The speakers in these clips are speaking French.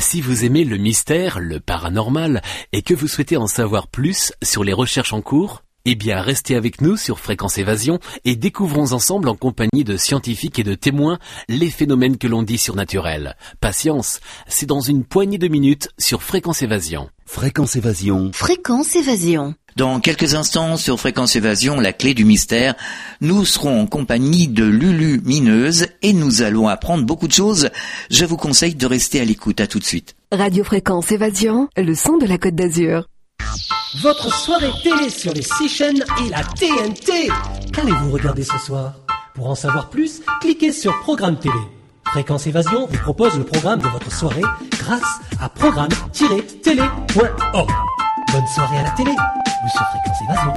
Si vous aimez le mystère, le paranormal, et que vous souhaitez en savoir plus sur les recherches en cours, eh bien, restez avec nous sur Fréquence Évasion et découvrons ensemble en compagnie de scientifiques et de témoins les phénomènes que l'on dit surnaturels. Patience, c'est dans une poignée de minutes sur Fréquence Évasion. Fréquence Évasion. Fréquence Évasion. Dans quelques instants sur Fréquence Évasion, la clé du mystère, nous serons en compagnie de Lulu Mineuse et nous allons apprendre beaucoup de choses. Je vous conseille de rester à l'écoute. À tout de suite. Radio Fréquence Évasion, le son de la Côte d'Azur. Votre soirée télé sur les six chaînes et la TNT. Qu'allez-vous regarder ce soir? Pour en savoir plus, cliquez sur Programme télé. Fréquence Évasion vous propose le programme de votre soirée grâce à programme-télé.org. Bonne soirée à la télé ou sur Fréquence Évasion.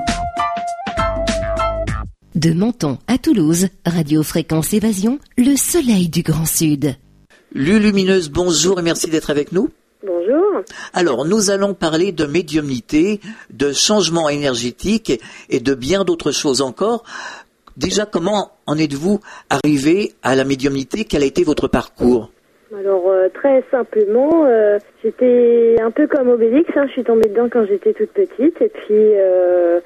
De Menton à Toulouse, Radio Fréquence Évasion, le soleil du Grand Sud. Lulu Mineuse, bonjour et merci d'être avec nous. Bonjour. Alors, nous allons parler de médiumnité, de changement énergétique et de bien d'autres choses encore. Déjà, comment en êtes-vous arrivé à la médiumnité? Quel a été votre parcours? Alors euh, très simplement, euh, j'étais un peu comme Obélix, hein, je suis tombée dedans quand j'étais toute petite et puis euh,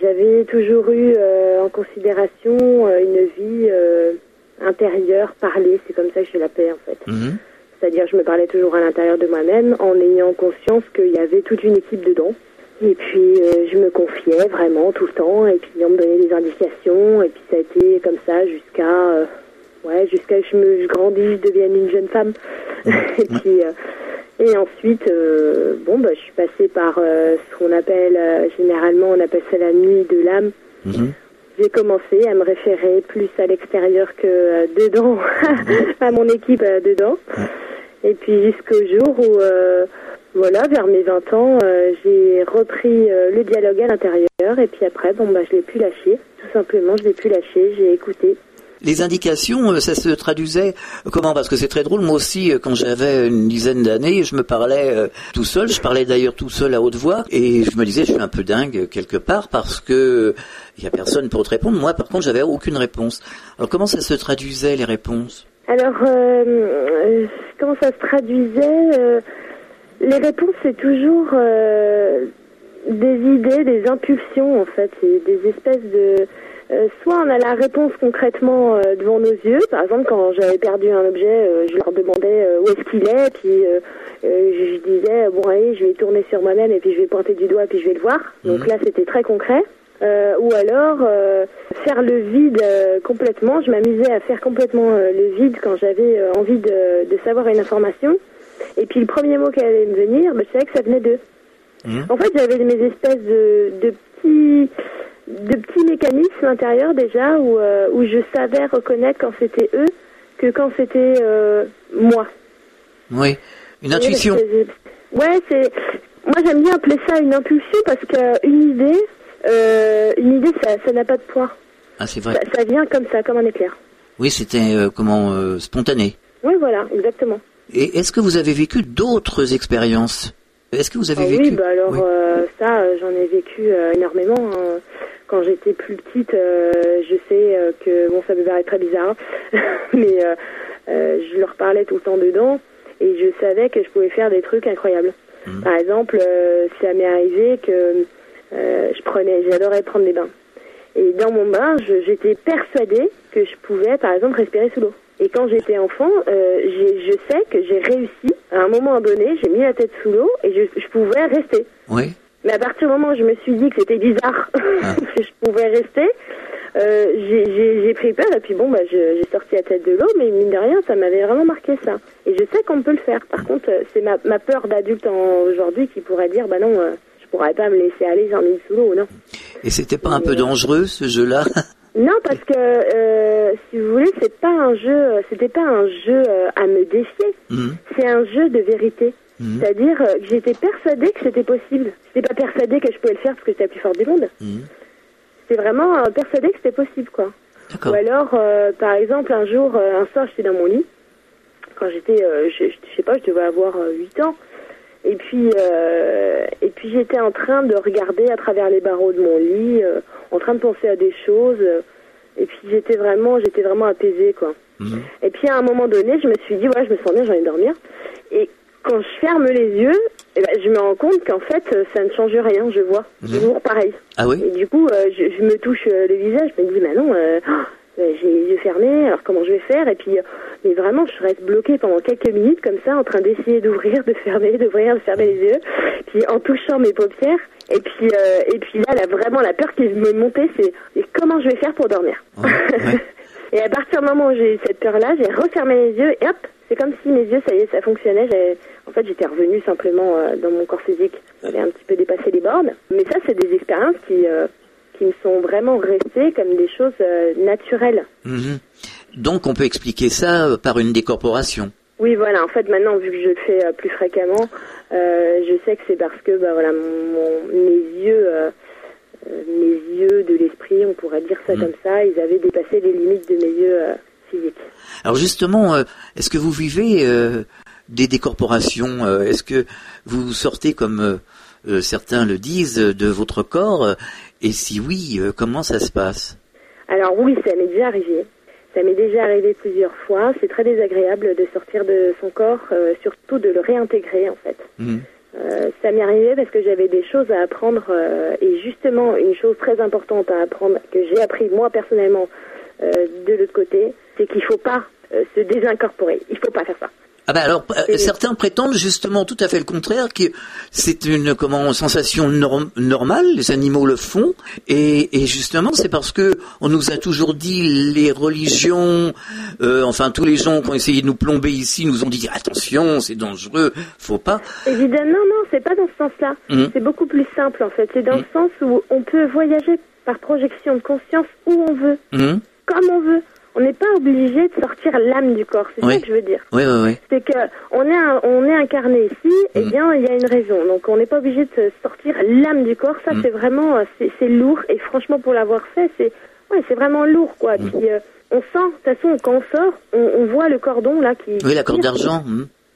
j'avais toujours eu en considération une vie intérieure, parlée, c'est comme ça que je l'appelais en fait. Mhm. C'est-à-dire je me parlais toujours à l'intérieur de moi-même en ayant conscience qu'il y avait toute une équipe dedans. Et puis euh, je me confiais vraiment tout le temps et puis on me donnait des indications et puis ça a été comme ça jusqu'à euh, ouais jusqu'à que je me je grandisse, je devienne une jeune femme. et puis euh, et ensuite euh, bon bah je suis passée par euh, ce qu'on appelle euh, généralement on appelle ça la nuit de l'âme. Mhm. J'ai commencé à me référer plus à l'extérieur que dedans, à mon équipe dedans. Et puis jusqu'au jour où, euh, voilà, vers mes 20 ans, euh, j'ai repris euh, le dialogue à l'intérieur. Et puis après, bon, bah, je l'ai plus lâché. Tout simplement, je l'ai plus lâché. J'ai écouté. Les indications, euh, ça se traduisait euh, comment? Parce que c'est très drôle. Moi aussi, euh, quand j'avais une dizaine d'années, je me parlais tout seul. Je parlais d'ailleurs tout seul à haute voix, et je me disais, je suis un peu dingue quelque part parce que il y a personne pour te répondre. Moi, par contre, j'avais aucune réponse. Alors, comment ça se traduisait les réponses? Alors, euh, euh, comment ça se traduisait euh, Les réponses, c'est toujours euh, des idées, des impulsions, en fait. C'est des espèces de... euh, soit on a la réponse concrètement euh, devant nos yeux. Par exemple, quand j'avais perdu un objet, euh, je leur demandais où est-ce qu'il est, puis je, disais, bon allez, je vais tourner sur moi-même, et puis je vais pointer du doigt, puis je vais le voir. Donc là, c'était très concret. Euh, ou alors euh, faire le vide euh, complètement. Je m'amusais à faire complètement le vide quand j'avais envie de, de savoir une information. Et puis le premier mot qui allait me venir, je savais que ça venait d'eux. En fait, j'avais mes espèces de, de petits de petits mécanismes intérieurs déjà où, où je savais reconnaître quand c'était eux que quand c'était moi. Oui, une intuition. Ouais, c'est. Moi, j'aime bien appeler ça une impulsion parce qu'une idée, euh, une idée, ça, n'a pas de poids. Ah, c'est vrai. Ça, ça vient comme ça, comme un éclair. Oui, c'était euh, comment euh, spontané. Oui, voilà, exactement. Et est-ce que vous avez vécu d'autres expériences? Est-ce que vous avez Ah vécu oui, bah alors Oui. euh, ça, j'en ai vécu énormément. hein. Quand j'étais plus petite, je sais que bon, ça me paraît très bizarre, mais euh, euh, je leur parlais tout le temps dedans et je savais que je pouvais faire des trucs incroyables. Mhm. Par exemple, ça m'est arrivé que euh, je prenais, j'adorais prendre des bains. Et dans mon bain, j'étais persuadée que je pouvais, par exemple, respirer sous l'eau. Et quand j'étais enfant, euh, je sais que j'ai réussi. À un moment donné, j'ai mis la tête sous l'eau et je, je pouvais rester. Oui. Mais à partir du moment où je me suis dit que c'était bizarre, que je pouvais rester, euh, j'ai- pris peur et puis bon, bah, j'ai sorti la tête de l'eau, mais mine de rien, ça m'avait vraiment marqué ça. Et je sais qu'on peut le faire. Par contre, c'est ma, ma peur d'adulte aujourd'hui qui pourrait dire, bah non, euh, pourrais pas me laisser aller, j'ai envie sous l'eau, non. Et c'était pas un peu dangereux ce jeu-là? Non, parce que euh, si vous voulez, c'est pas un jeu, euh, c'était pas un jeu euh, à me défier. Mhm. C'est un jeu de vérité. Mhm. C'est-à-dire euh, que j'étais persuadée que c'était possible. J'étais pas persuadée que je pouvais le faire parce que j'étais la plus forte du monde. Mhm. J'étais vraiment euh, persuadée que c'était possible, quoi. Ou alors, euh, par exemple, un jour, euh, un soir, j'étais dans mon lit. Quand j'étais, euh, je, je sais pas, je devais avoir euh, 8 ans. Et puis, euh, et puis j'étais en train de regarder à travers les barreaux de mon lit, euh, en train de penser à des choses. euh, et puis j'étais vraiment, j'étais vraiment apaisée, quoi. Mhm. Et puis à un moment donné, je me suis dit, ouais, je me sens bien, j'ai envie de dormir. Et quand je ferme les yeux, eh ben, je me rends compte qu'en fait, ça ne change rien, je vois. Toujours pareil. Ah oui? Et du coup, euh, je, je me touche le visage, je me dis, mais non, j'ai les yeux fermés, alors comment je vais faire Et puis, euh, mais vraiment, je reste bloquée pendant quelques minutes comme ça, en train d'essayer d'ouvrir, de fermer, d'ouvrir, de fermer les yeux, puis en touchant mes paupières. Et puis, euh, et puis là, là, vraiment, la peur qui me montait, c'est comment je vais faire pour dormir Ouais, ouais. Et à partir du moment où j'ai eu cette peur-là, j'ai refermé les yeux et hop, c'est comme si mes yeux, ça y est, ça fonctionnait. En fait, j'étais revenue simplement euh, dans mon corps physique. J'avais un petit peu dépassé les bornes. Mais ça, c'est des expériences qui, euh, qui me sont vraiment restées comme des choses euh, naturelles. Mhm. Donc on peut expliquer ça euh, par une décorporation. Oui, voilà. En fait, maintenant, vu que je le fais euh, plus fréquemment, je sais que c'est parce que, bah voilà, mon, mes yeux, mes yeux de l'esprit, on pourrait dire ça Mhm. comme ça, ils avaient dépassé les limites de mes yeux physiques. Alors justement, est-ce que vous vivez des décorporations Est-ce que vous sortez, comme euh, euh, certains le disent, de votre corps euh, Et si oui, euh, comment ça se passe? Alors oui, ça m'est déjà arrivé. Ça m'est déjà arrivé plusieurs fois. C'est très désagréable de sortir de son corps, euh, surtout de le réintégrer en fait. Mhm. Euh, ça m'est arrivé parce que j'avais des choses à apprendre euh, et justement une chose très importante à apprendre que j'ai appris moi personnellement euh, de l'autre côté, c'est qu'il faut pas euh, se désincorporer. Il faut pas faire ça. Ah bah alors, euh, certains prétendent justement tout à fait le contraire, que c'est une comment sensation norm- normale, les animaux le font, et, et justement c'est parce que on nous a toujours dit les religions, euh, enfin tous les gens qui ont essayé de nous plomber ici nous ont dit attention, c'est dangereux, faut pas. Évidemment, non, c'est pas dans ce sens-là. Mhm. C'est beaucoup plus simple en fait. C'est dans Mhm. le sens où on peut voyager par projection de conscience où on veut, Mhm. comme on veut. On n'est pas obligé de sortir l'âme du corps. C'est Oui. ça que je veux dire. Ouais, ouais, ouais. c'est que on est un- on est incarné ici, eh Mm. bien il y a une raison. Donc on n'est pas obligé de sortir l'âme du corps. Ça Mm. c'est vraiment euh, c'est lourd et franchement pour l'avoir fait c'est ouais c'est vraiment lourd quoi. Mm. Puis euh, on sent de toute façon quand on sort on, on voit le cordon là qui Oui, la corde d'argent.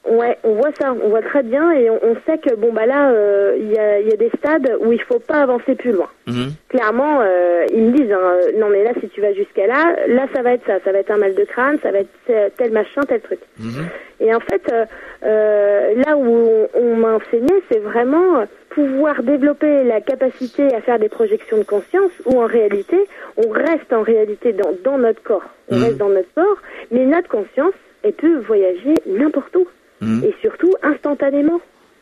Ouais, on voit ça, on voit très bien et on, on sait que bon bah là euh, il y, a, il y a des stades où il faut pas avancer plus loin. Mhm. Clairement, euh, ils me disent hein, euh, non mais là si tu vas jusqu'à là, là ça va être ça, ça va être un mal de crâne, ça va être tel- machin, tel truc. Mhm. Et en fait, euh, là où on, on m'a enseigné, c'est vraiment pouvoir développer la capacité à faire des projections de conscience où en réalité, on reste en réalité dans, dans notre corps. On Mhm. reste dans notre corps, mais notre conscience, elle peut voyager n'importe où. Mhm. Et surtout instantanément.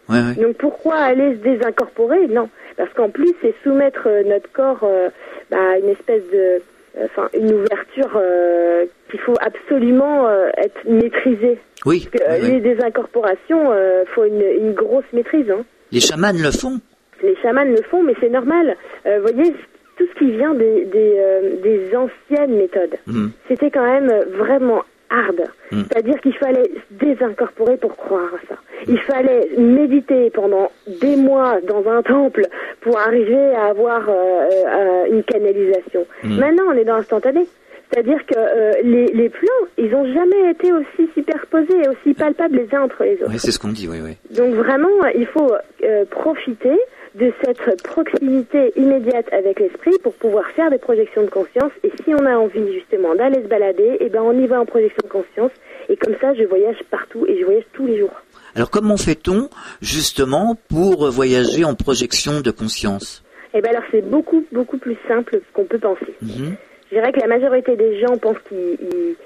Ouais, ouais. Donc pourquoi aller se désincorporer? Non, parce qu'en plus c'est soumettre euh, notre corps euh, bah, à une espèce de, enfin une ouverture euh, qu'il faut absolument euh, être maîtrisée. Oui, Parce que euh, les désincorporations, euh, faut une, une grosse maîtrise. Hein. les chamans le font. Les chamans le font, mais c'est normal. Euh, Vous voyez, tout ce qui vient des, des, euh, des anciennes méthodes, Mhm. c'était quand même vraiment hard. Mm. C'est-à-dire qu'il fallait se désincorporer pour croire à ça. Il fallait méditer pendant des mois dans un temple pour arriver à avoir euh, euh, une canalisation. Mm. Maintenant, on est dans l'instantané. C'est-à-dire que euh, les, les plans, ils n'ont jamais été aussi superposés et aussi palpables les uns entre les autres. Ouais, c'est ce qu'on dit, oui, oui. Donc vraiment, il faut euh, profiter de cette proximité immédiate avec l'esprit pour pouvoir faire des projections de conscience. Et si on a envie justement d'aller se balader, eh ben on y va en projection de conscience. Et comme ça, je voyage partout et je voyage tous les jours. Alors comment fait-on justement pour voyager en projection de conscience? Eh ben alors c'est beaucoup beaucoup plus simple qu'on peut penser. Mhm. Je dirais que la majorité des gens pensent qu'ils ils-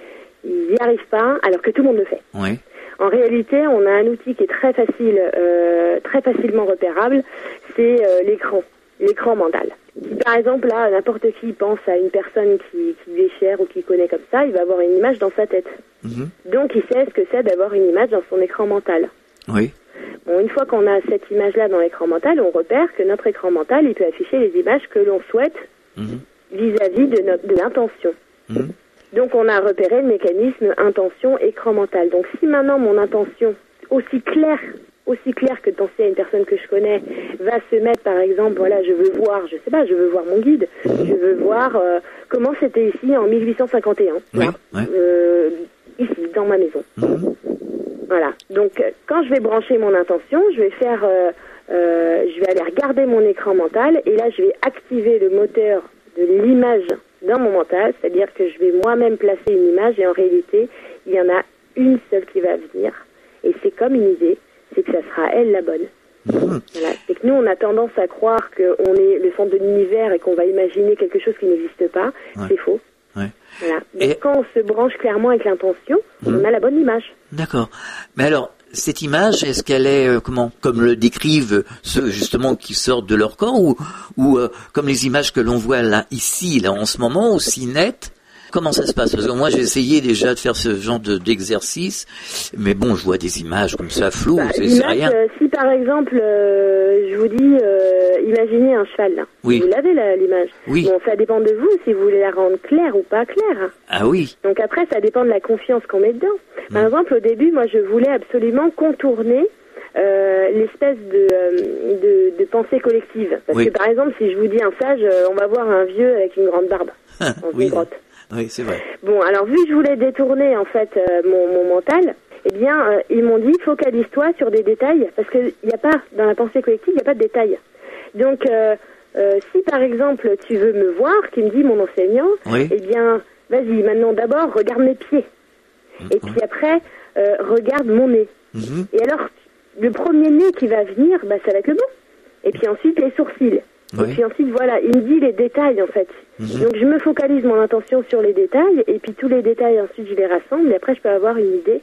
ils y arrivent pas, alors que tout le monde le fait. Ouais. En réalité, on a un outil qui est très facile, euh, très facilement repérable, c'est euh, l'écran, l'écran mental. Si par exemple là, n'importe qui pense à une personne qui, qui lui est chère ou qui connaît comme ça, il va avoir une image dans sa tête. Mhm. Donc il sait ce que c'est d'avoir une image dans son écran mental. Oui. Bon, une fois qu'on a cette image-là dans l'écran mental, on repère que notre écran mental, il peut afficher les images que l'on souhaite Mhm. vis-à-vis de, de l'intention. Mhm. Donc on a repéré le mécanisme intention écran mental. Donc si maintenant mon intention aussi claire aussi claire que de penser à une personne que je connais va se mettre par exemple voilà je veux voir je sais pas je veux voir mon guide je veux voir euh, comment c'était ici en 1851 Oui, là, ouais. euh, ici dans ma maison Mhm. voilà. Donc, euh, quand je vais brancher mon intention, je vais faire, euh, je vais aller regarder mon écran mental et là, je vais activer le moteur de l'image dans mon mental, c'est-à-dire que je vais moi-même placer une image et en réalité, il y en a une seule qui va venir Et c'est comme une idée, c'est que ça sera elle la bonne. Mhm. Voilà. C'est que nous, on a tendance à croire qu'on est le centre de l'univers et qu'on va imaginer quelque chose qui n'existe pas. Ouais. C'est faux. Ouais. Voilà. Et- Donc, quand on se branche clairement avec l'intention, Mhm. on a la bonne image. D'accord. Mais alors, cette image, est-ce qu'elle est euh, comment, comme le décrivent ceux justement qui sortent de leur corps, ou, euh, comme les images que l'on voit là ici, là en ce moment, aussi nettes Comment ça se passe? Parce que moi, j'ai essayé déjà de faire ce genre de- d'exercice, mais bon, je vois des images comme ça floues, Bah, c'est rien. euh, si par exemple, euh, je vous dis, euh, imaginez un cheval. Là. Oui. Vous l'avez là, l'image. Oui. Bon, ça dépend de vous si vous voulez la rendre claire ou pas claire. Ah oui. Donc après, ça dépend de la confiance qu'on met dedans. Par Mm. exemple, au début, moi, je voulais absolument contourner euh, l'espèce de, euh, de, de pensée collective. Parce Oui. que par exemple, si je vous dis un sage, euh, on va voir un vieux avec une grande barbe dans oui. une grotte. Oui, c'est vrai. Bon, alors vu que je voulais détourner en fait euh, mon, mon mental, eh bien, euh, ils m'ont dit focalise-toi sur des détails parce qu'il n'y a pas dans la pensée collective, il n'y a pas de détails. Donc, euh, si par exemple tu veux me voir, qui me dit mon enseignant, Oui. eh bien, vas-y, maintenant d'abord regarde mes pieds, et puis après euh, regarde mon nez. Mhm. Et alors, le premier nez qui va venir, bah, ça va être le bon. Et puis ensuite les sourcils. Et puis ensuite, voilà, il me dit les détails en fait. Mhm. Donc je me focalise mon intention sur les détails, et puis tous les détails ensuite je les rassemble, et après je peux avoir une idée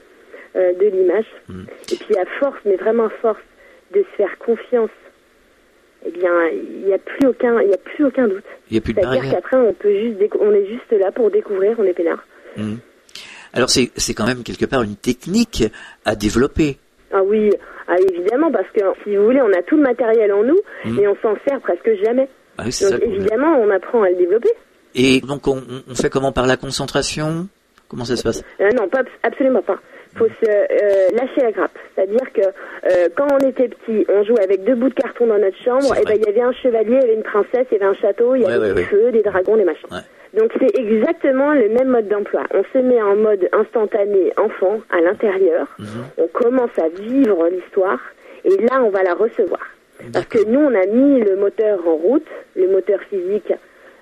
euh, de l'image. Mhm. Et puis à force, mais vraiment à force, de se faire confiance, eh bien, il n'y a plus aucun, il y a plus aucun doute. Il n'y a plus de barrière. qu'après, on peut juste, on est juste là pour découvrir, on est peinard. Mhm. Alors, c'est c'est quand même quelque part une technique à développer. Ah oui, ah, évidemment, parce que si vous voulez, on a tout le matériel en nous, Mhm. mais on s'en sert presque jamais. Ah oui, Donc évidemment, on apprend à le développer. Et donc, on, on fait comment Par la concentration? Comment ça se passe? Euh, non, pas, absolument pas. faut se euh, lâcher la grappe. C'est-à-dire que euh, quand on était petit, on jouait avec deux bouts de carton dans notre chambre, et ben il y avait un chevalier, il y avait une princesse, il y avait un château, il y Ouais, avait ouais, des ouais. feux, des dragons, des machins. Donc c'est exactement le même mode d'emploi. On se met en mode instantané enfant à l'intérieur, Mhm. on commence à vivre l'histoire, et là on va la recevoir. Parce que nous, on a mis le moteur en route, le moteur physique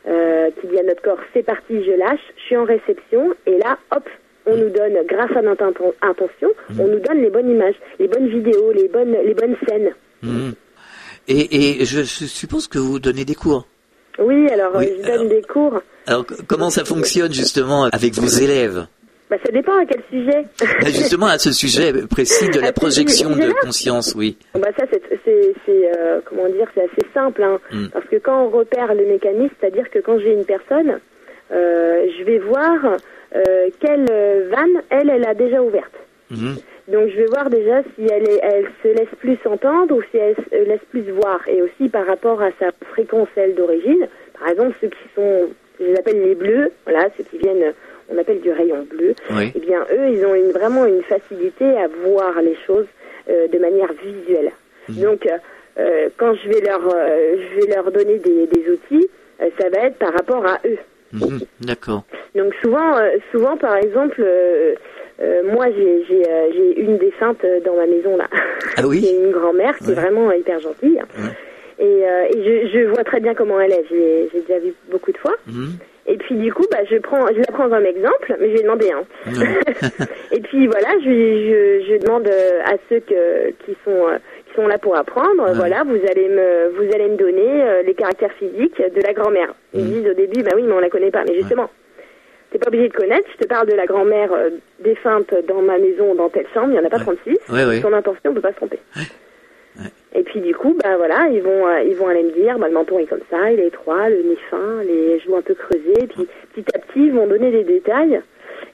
euh, qui dit à notre corps, c'est parti, je lâche, je suis en réception, et là, hop, on nous donne, grâce à notre inten- intention, on nous donne les bonnes images, les bonnes vidéos, les bonnes, les bonnes scènes. Mhm. Et, et je suppose que vous donnez des cours. Oui, alors Oui, je donne alors- des cours. Alors, comment ça fonctionne justement avec vos élèves? Bah, ça dépend à quel sujet. Bah, Justement à ce sujet précis de la projection de conscience, oui. bah, ça, c'est, euh, comment dire, c'est assez simple, hein. Mm. Parce que quand on repère le mécanisme, c'est-à-dire que quand j'ai une personne, euh, je vais voir euh, quelle vanne, elle, elle a déjà ouverte. Mhm. Donc je vais voir déjà si elle, est, elle se laisse plus entendre ou si elle se laisse plus voir. Et aussi par rapport à sa fréquence, elle, d'origine. Par exemple, ceux qui sont, je les appelle les bleus, voilà, ceux qui viennent, on appelle du rayon bleu. Oui. Eh bien, eux, ils ont une, vraiment une facilité à voir les choses euh, de manière visuelle. Donc, euh, euh, quand je vais leur, euh, je vais leur donner des, des outils, euh, ça va être par rapport à eux. Mhm. D'accord. Donc souvent, euh, souvent par exemple, euh, euh, moi j'ai j'ai euh, j'ai une défunte euh, dans ma maison là, Ah oui une grand-mère qui Ouais. est vraiment hyper gentille. Et, euh, et je, je vois très bien comment elle est. J'ai déjà vu beaucoup de fois. Mhm. Et puis du coup, bah, je prends, je la prends comme exemple, mais je lui ai demandé. Hein. et puis voilà, je, lui- je, je demande euh, à ceux que, qui sont euh, qui sont là pour apprendre. Ouais. Voilà, vous allez me vous allez me donner les caractères physiques de la grand-mère. Ils Mhm. disent au début, bah oui, mais on la connaît pas. Mais justement, t'es pas obligé de connaître. Je te parle de la grand-mère défunte dans ma maison, dans telle chambre. Il y en a pas Ouais. 36. Ouais, ouais. Son intention, on peut pas se tromper. Et puis du coup, bah voilà, ils vont, euh, ils vont aller me dire, bah, le menton est comme ça, il est étroit, le nez fin, les joues un peu creusées. Et puis petit à petit, ils vont donner des détails.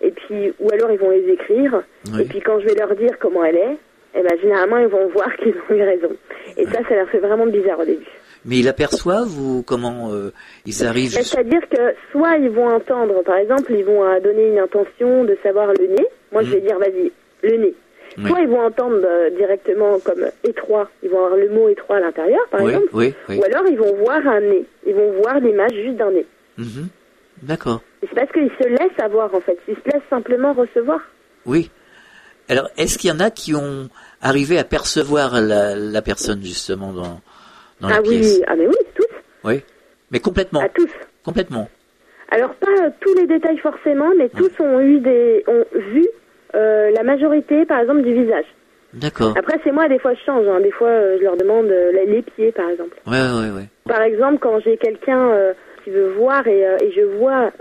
Et puis, ou alors ils vont les écrire. Oui. Et puis quand je vais leur dire comment elle est, eh ben généralement ils vont voir qu'ils ont eu raison. Et ça, ça leur fait vraiment bizarre au début. Mais ils l'aperçoivent ou comment euh, ils arrivent Ben, C'est-à-dire que soit ils vont entendre, par exemple, ils vont euh, donner une intention de savoir le nez. Moi, je vais dire, vas-y, le nez. Oui. Soit ils vont entendre euh, directement comme étroit, ils vont avoir le mot étroit à l'intérieur, par Oui, exemple. oui, oui. Ou alors ils vont voir un nez. Ils vont voir l'image juste d'un nez. Mhm. D'accord. C'est parce qu'ils se laissent avoir, en fait. Ils se laissent simplement recevoir. Oui. Alors, est-ce qu'il y en a qui ont arrivé à percevoir la, la personne justement dans, dans la ah pièce? Oui, ah mais oui, tous. Oui. Mais complètement. À tous. Complètement. Alors pas euh, tous les détails forcément, mais tous ont eu des, ont vu euh, la majorité, par exemple, du visage. D'accord. Après, c'est moi, des fois, je change. hein. Des fois, euh, je leur demande euh, les- pieds, par exemple. Ouais, ouais, ouais. Par exemple, quand j'ai quelqu'un qui veut voir et, et je vois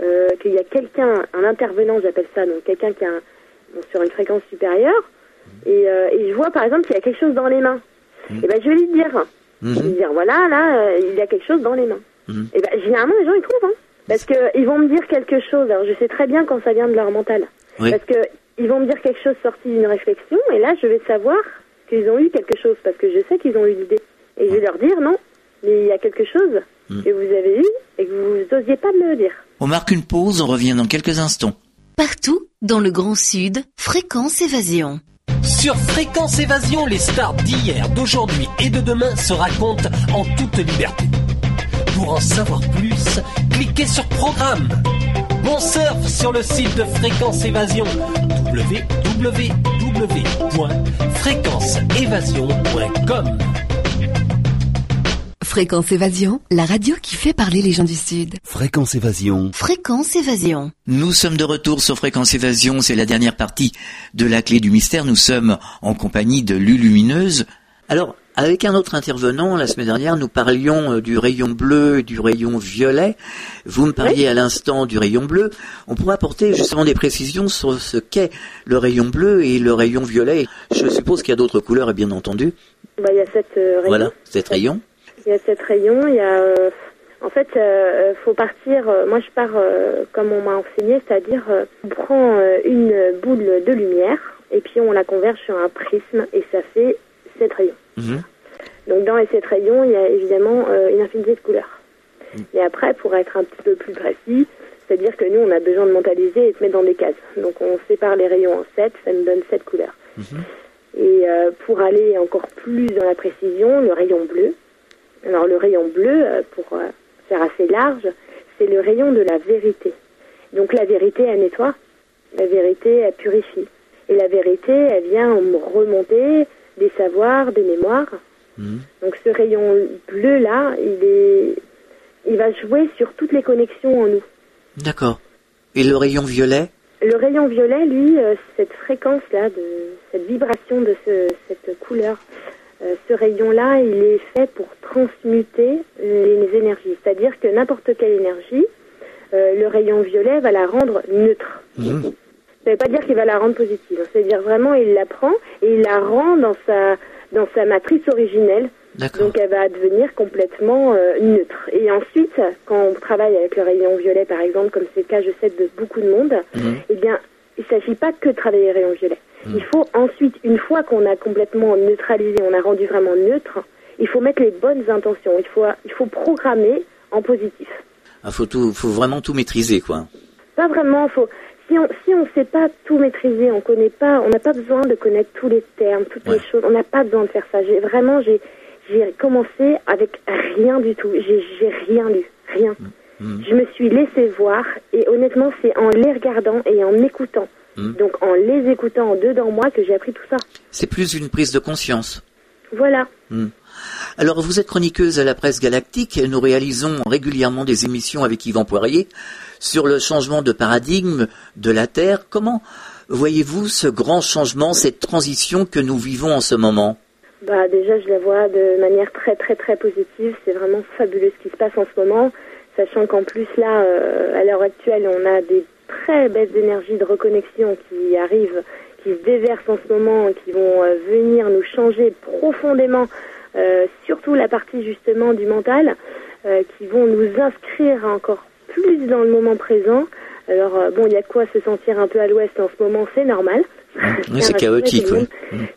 qu'il y a quelqu'un, un intervenant, j'appelle ça, donc quelqu'un qui a un- bon, sur une fréquence supérieure, et, euh, et je vois par exemple qu'il y a quelque chose dans les mains. Et ben je vais lui dire, je vais lui Mhm. dire voilà, là, il y a quelque chose dans les mains. Mhm. Et ben généralement les gens ils trouvent, hein, parce que ils vont me dire quelque chose. Alors je sais très bien quand ça vient de leur mental, Oui. parce que ils vont me dire quelque chose sorti d'une réflexion, et là je vais savoir qu'ils ont eu quelque chose, parce que je sais qu'ils ont eu l'idée. Et je vais leur dire non, mais il y a quelque chose Mhm. que vous avez eu et que vous n'osiez pas me le dire. On marque une pause, on revient dans quelques instants. Partout dans le Grand Sud, Fréquence Évasion. Sur Fréquence Évasion, les stars d'hier, d'aujourd'hui et de demain se racontent en toute liberté. Pour en savoir plus, cliquez sur Programme. Bon surf sur le site de Fréquence Évasion www.fréquenceévasion.com. Fréquence Évasion, la radio qui fait parler les gens du Sud. Fréquence Évasion. Fréquence Évasion. Nous sommes de retour sur Fréquence Évasion, c'est la dernière partie de la clé du mystère. Nous sommes en compagnie de Lulumineuse. Alors, avec un autre intervenant, la semaine dernière, nous parlions euh, du rayon bleu et du rayon violet. Vous me parliez à l'instant du rayon bleu. On pourrait apporter justement des précisions sur ce qu'est le rayon bleu et le rayon violet. Je suppose qu'il y a d'autres couleurs, bien entendu. Bah, il y a cette euh, rayon. Voilà, cet rayon. Il y a cette rayon, il y a... euh, en fait, euh, faut partir... euh, moi, je pars comme on m'a enseigné, c'est-à-dire on prend une boule de lumière et puis on la converge sur un prisme et ça fait rayons. Mhm. Donc dans les sept rayons, il y a évidemment euh, une infinité de couleurs. Et après, pour être un petit peu plus précis, c'est-à-dire que nous, on a besoin de mentaliser et de mettre dans des cases. Donc on sépare les rayons en sept, ça nous donne sept couleurs. Et euh, pour aller encore plus dans la précision, le rayon bleu. Alors le rayon bleu, euh, pour euh, faire assez large, c'est le rayon de la vérité. Donc la vérité, elle nettoie. La vérité, elle purifie. Et la vérité, elle vient remonter des savoirs, des mémoires. Mhm. Donc ce rayon bleu là, il est, il va jouer sur toutes les connexions en nous. D'accord. Et le rayon violet? Le rayon violet, lui, euh, cette fréquence là, de cette vibration de ce, cette couleur, euh, ce rayon-là, il est fait pour transmuter les énergies. C'est-à-dire que n'importe quelle énergie, euh, le rayon violet va la rendre neutre. Mhm. Ça ne veut pas dire qu'il va la rendre positive. C'est-à-dire vraiment, il la prend et il la rend dans sa dans sa matrice originelle. Donc elle va devenir complètement euh, neutre. Et ensuite, quand on travaille avec le rayon violet, par exemple, comme c'est le cas, je sais, de beaucoup de monde, Mhm. eh bien, il ne s'agit pas que de travailler les rayons violets. Il faut ensuite, une fois qu'on a complètement neutralisé, on a rendu vraiment neutre, il faut mettre les bonnes intentions. Il faut, il faut programmer en positif. Il faut, tout, faut vraiment tout maîtriser, quoi. Pas vraiment, faut. Si on si on sait pas tout maîtriser, on connaît pas, on n'a pas besoin de connaître tous les termes, toutes Ouais. les choses. On n'a pas besoin de faire ça. J'ai vraiment j'ai j'ai commencé avec rien du tout. J'ai j'ai rien lu, rien. Mhm. Je me suis laissé voir et honnêtement, c'est en les regardant et en écoutant. Mhm. Donc en les écoutant en dedans moi que j'ai appris tout ça. C'est plus une prise de conscience. Voilà. Alors, vous êtes chroniqueuse à la presse galactique. Nous réalisons régulièrement des émissions avec Yvan Poirier sur le changement de paradigme de la Terre. Comment voyez-vous ce grand changement, cette transition que nous vivons en ce moment? Bah déjà, je la vois de manière très très très positive. C'est vraiment fabuleux ce qui se passe en ce moment, sachant qu'en plus là, euh, à l'heure actuelle, on a des très belles énergies de reconnexion qui arrivent, qui se déversent en ce moment, qui vont euh, venir nous changer profondément, surtout la partie justement du mental, euh, qui vont nous inscrire encore plus dans le moment présent. Alors euh, bon, il y a de quoi se sentir un peu à l'ouest en ce moment, c'est normal. Oui, c'est chaotique, oui.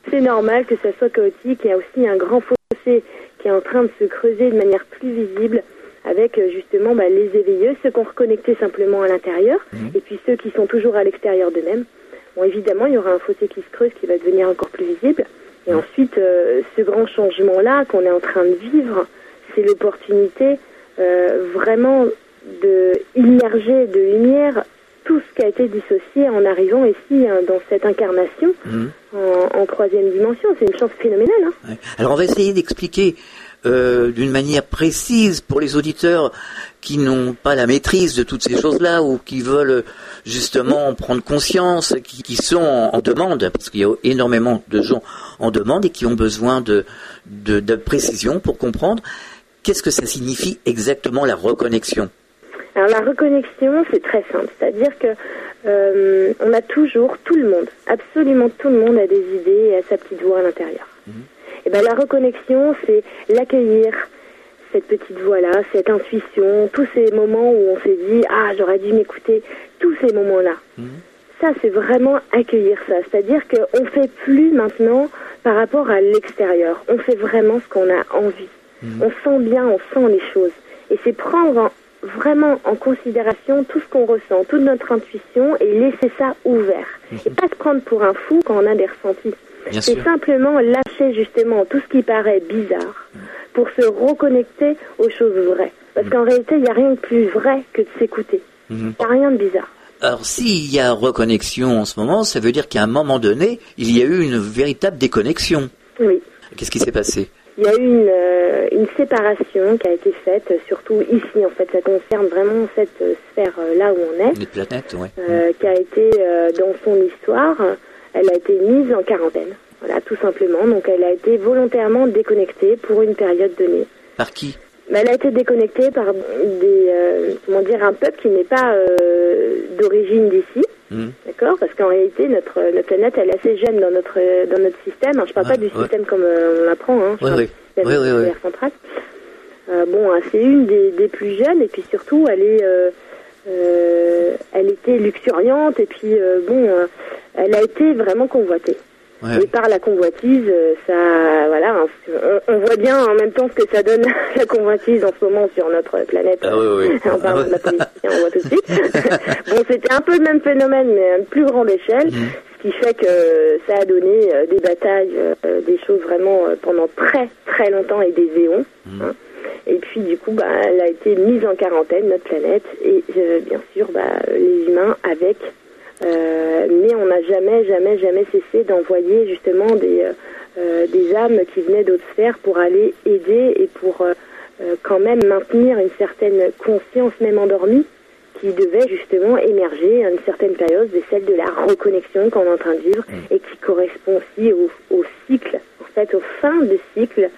C'est normal que ça soit chaotique. Il y a aussi un grand fossé qui est en train de se creuser de manière plus visible avec euh, justement bah, les éveilleux, ceux qui ont reconnecté simplement à l'intérieur, et puis ceux qui sont toujours à l'extérieur d'eux-mêmes. Bon, évidemment, il y aura un fossé qui se creuse qui va devenir encore plus visible. Et ensuite, euh, ce grand changement-là qu'on est en train de vivre, c'est l'opportunité euh, vraiment de immerger de lumière tout ce qui a été dissocié en arrivant ici hein, dans cette incarnation Mhm. en, en troisième dimension. C'est une chance phénoménale. Hein. Ouais. Alors, on va essayer d'expliquer euh, d'une manière précise pour les auditeurs qui n'ont pas la maîtrise de toutes ces choses-là ou qui veulent justement prendre conscience, qui, qui sont en, en demande, parce qu'il y a énormément de gens en demande et qui ont besoin de, de, de précision pour comprendre qu'est-ce que ça signifie exactement la reconnexion? Alors la reconnexion, c'est très simple, c'est-à-dire que euh, on a toujours, tout le monde, absolument tout le monde a des idées et a sa petite voix à l'intérieur. Et ben la reconnexion, c'est l'accueillir, cette petite voix-là, cette intuition, tous ces moments où on s'est dit ah j'aurais dû m'écouter, tous ces moments-là. Ça c'est vraiment accueillir ça, c'est-à-dire qu'on fait plus maintenant par rapport à l'extérieur, on fait vraiment ce qu'on a envie. On sent bien, on sent les choses. Et c'est prendre en- vraiment en considération tout ce qu'on ressent, toute notre intuition et laisser ça ouvert. Et pas se prendre pour un fou quand on a des ressentis. Bien C'est sûr. simplement lâcher justement tout ce qui paraît bizarre pour se reconnecter aux choses vraies. Parce qu'en réalité, il n'y a rien de plus vrai que de s'écouter. Il Mhm. n'y a rien de bizarre. Alors s'il y a reconnexion en ce moment, ça veut dire qu'à un moment donné, il y a eu une véritable déconnexion. Oui. Qu'est-ce qui s'est passé? Il y a eu une, euh, une séparation qui a été faite, euh, surtout ici en fait, ça concerne vraiment cette euh, sphère-là où on est, Notre planète, ouais. euh, qui a été euh, dans son histoire, euh, elle a été mise en quarantaine. Voilà, tout simplement. Donc elle a été volontairement déconnectée pour une période donnée. Par qui? Elle a été déconnectée par des, euh, comment dire, un peuple qui n'est pas euh, d'origine d'ici. Mhm. D'accord? Parce qu'en réalité, notre, notre planète, elle est assez jeune dans notre, dans notre système. Alors, je parle Ouais, pas du ouais. système comme euh, on l'apprend, hein. Je Ouais, parle ouais. du système central. Bon, hein, c'est une des, des plus jeunes, et puis surtout, elle est, elle était luxuriante, et puis euh, bon, euh, elle a été vraiment convoitée. Ouais. Et par la convoitise, euh, ça, voilà, hein, on, on voit bien en même temps ce que ça donne la convoitise en ce moment sur notre planète. Ah oui, oui. en parlant de la politique, on voit tout de suite. bon, c'était un peu le même phénomène, mais à une plus grande échelle, Mhm. ce qui fait que ça a donné euh, des batailles, euh, des choses vraiment euh, pendant très très longtemps et des éons. Mhm. hein. Et puis du coup, bah, elle a été mise en quarantaine, notre planète, et euh, bien sûr, bah, les humains avec. Euh, mais on n'a jamais, jamais, jamais cessé d'envoyer justement des, euh, des âmes qui venaient d'autres sphères pour aller aider et pour quand même maintenir une certaine conscience, même endormie, qui devait justement émerger à une certaine période, c'est celle de la reconnexion qu'on est en train de vivre et qui correspond aussi au, au cycle, en fait, aux fins de cycle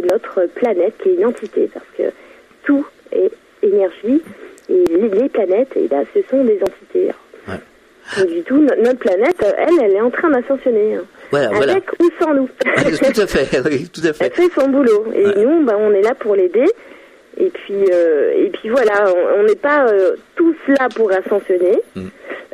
de notre planète, qui est une entité, parce que tout est énergie et les, planètes, et là, ce sont des entités. Ouais. Donc, du tout, no- notre planète, elle, elle est en train d'ascensionner. hein. Voilà. Avec ou sans nous. tout à fait, oui, tout à Elle fait. fait son boulot. Et Ouais. nous, ben, on est là pour l'aider. Et puis, euh, et puis voilà, on- n'est pas euh, tous là pour ascensionner. Mm.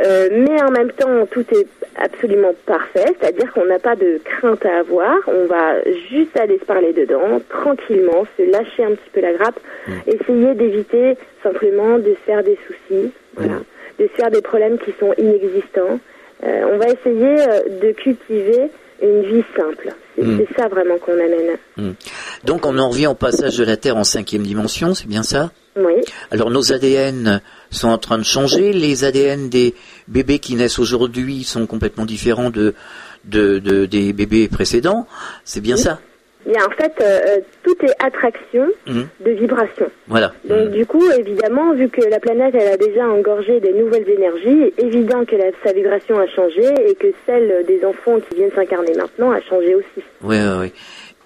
Euh, mais en même temps, tout est absolument parfait. C'est-à-dire qu'on n'a pas de crainte à avoir. On va juste aller se parler dedans, tranquillement, se lâcher un petit peu la grappe. Essayer d'éviter simplement de se faire des soucis. Voilà. De se faire des problèmes qui sont inexistants. Euh, on va essayer euh, de cultiver une vie simple. C'est Mm. c'est ça vraiment qu'on amène. Donc on en revient au passage de la Terre en cinquième dimension, c'est bien ça? Oui, Alors nos ADN sont en train de changer. Les ADN des bébés qui naissent aujourd'hui sont complètement différents de, de, de- des bébés précédents. C'est bien ça? Bien, en fait, euh, euh, tout est attraction Mhm. de vibration. Voilà. Donc du coup, évidemment, vu que la planète elle a déjà engorgé des nouvelles énergies, évident que la- sa vibration a changé et que celle des enfants qui viennent s'incarner maintenant a changé aussi. Oui, oui, oui.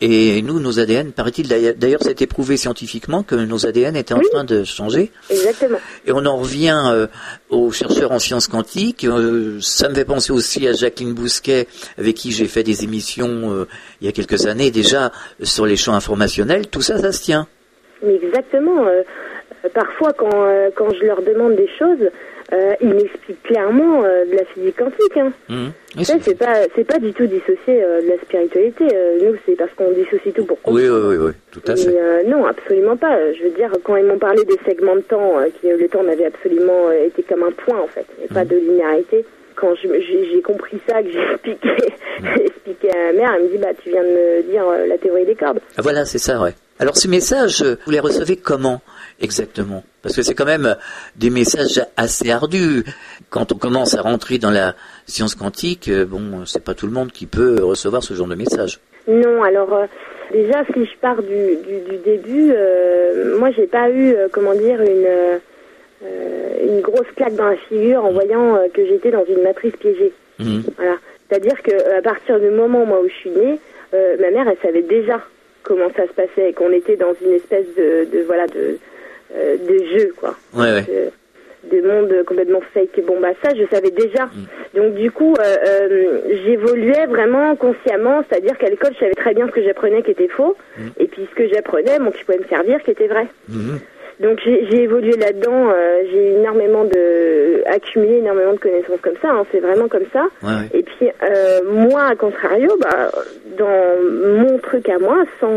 Et nous, nos ADN, paraît-il, d'ailleurs- c'était prouvé scientifiquement que nos ADN étaient en Oui. train de changer. Exactement. Et on en revient euh, aux chercheurs en sciences quantiques. Euh, ça me fait penser aussi à Jacqueline Bousquet, avec qui j'ai fait des émissions euh, il y a quelques années déjà sur les champs informationnels. Tout ça, ça se tient. Mais exactement. parfois, quand, quand je leur demande des choses, euh, ils m'expliquent clairement euh, de la physique quantique. Hein. Oui, Ça, c'est- pas, c'est pas du tout dissocié euh, de la spiritualité. Nous, c'est parce qu'on dissocie tout pour oui, oui, oui, oui, tout à fait. non, absolument pas. Je veux dire, quand ils m'ont parlé des segments de temps, qui, le temps n'avait absolument été comme un point, en fait, et Mhm. pas de linéarité. Quand j'ai compris ça, que j'ai expliqué, expliqué à ma mère, elle me dit, bah, tu viens de me dire la théorie des cordes. Ah, voilà, c'est ça, ouais. Alors ces messages, euh, vous les recevez comment? Exactement Parce que c'est quand même des messages assez ardus. Quand on commence à rentrer dans la science quantique, euh, bon, c'est pas tout le monde qui peut recevoir ce genre de message. Non, alors, euh, Déjà, si je pars du, du, du début, euh, moi, j'ai pas eu, euh, comment dire, une, une grosse claque dans la figure en voyant euh, que j'étais dans une matrice piégée. Mhm. Voilà. C'est-à-dire que à partir du moment moi où je suis née, ma mère, elle savait déjà comment ça se passait et qu'on était dans une espèce de, de voilà de euh, de jeu quoi, Ouais, ouais. de, de monde complètement fake. Bon bah ça, je savais déjà. Donc du coup, euh, euh, j'évoluais vraiment consciemment, c'est-à-dire qu'à l'école, je savais très bien ce que j'apprenais qui était faux, et puis ce que j'apprenais, bon, qui pouvait me servir, qui était vrai. Mhm. Donc j'ai j'ai évolué là-dedans, euh, j'ai énormément de accumulé énormément de connaissances comme ça, hein, c'est vraiment comme ça. Ouais, ouais. Et puis euh, moi, à contrario, bah, dans mon truc à moi, sans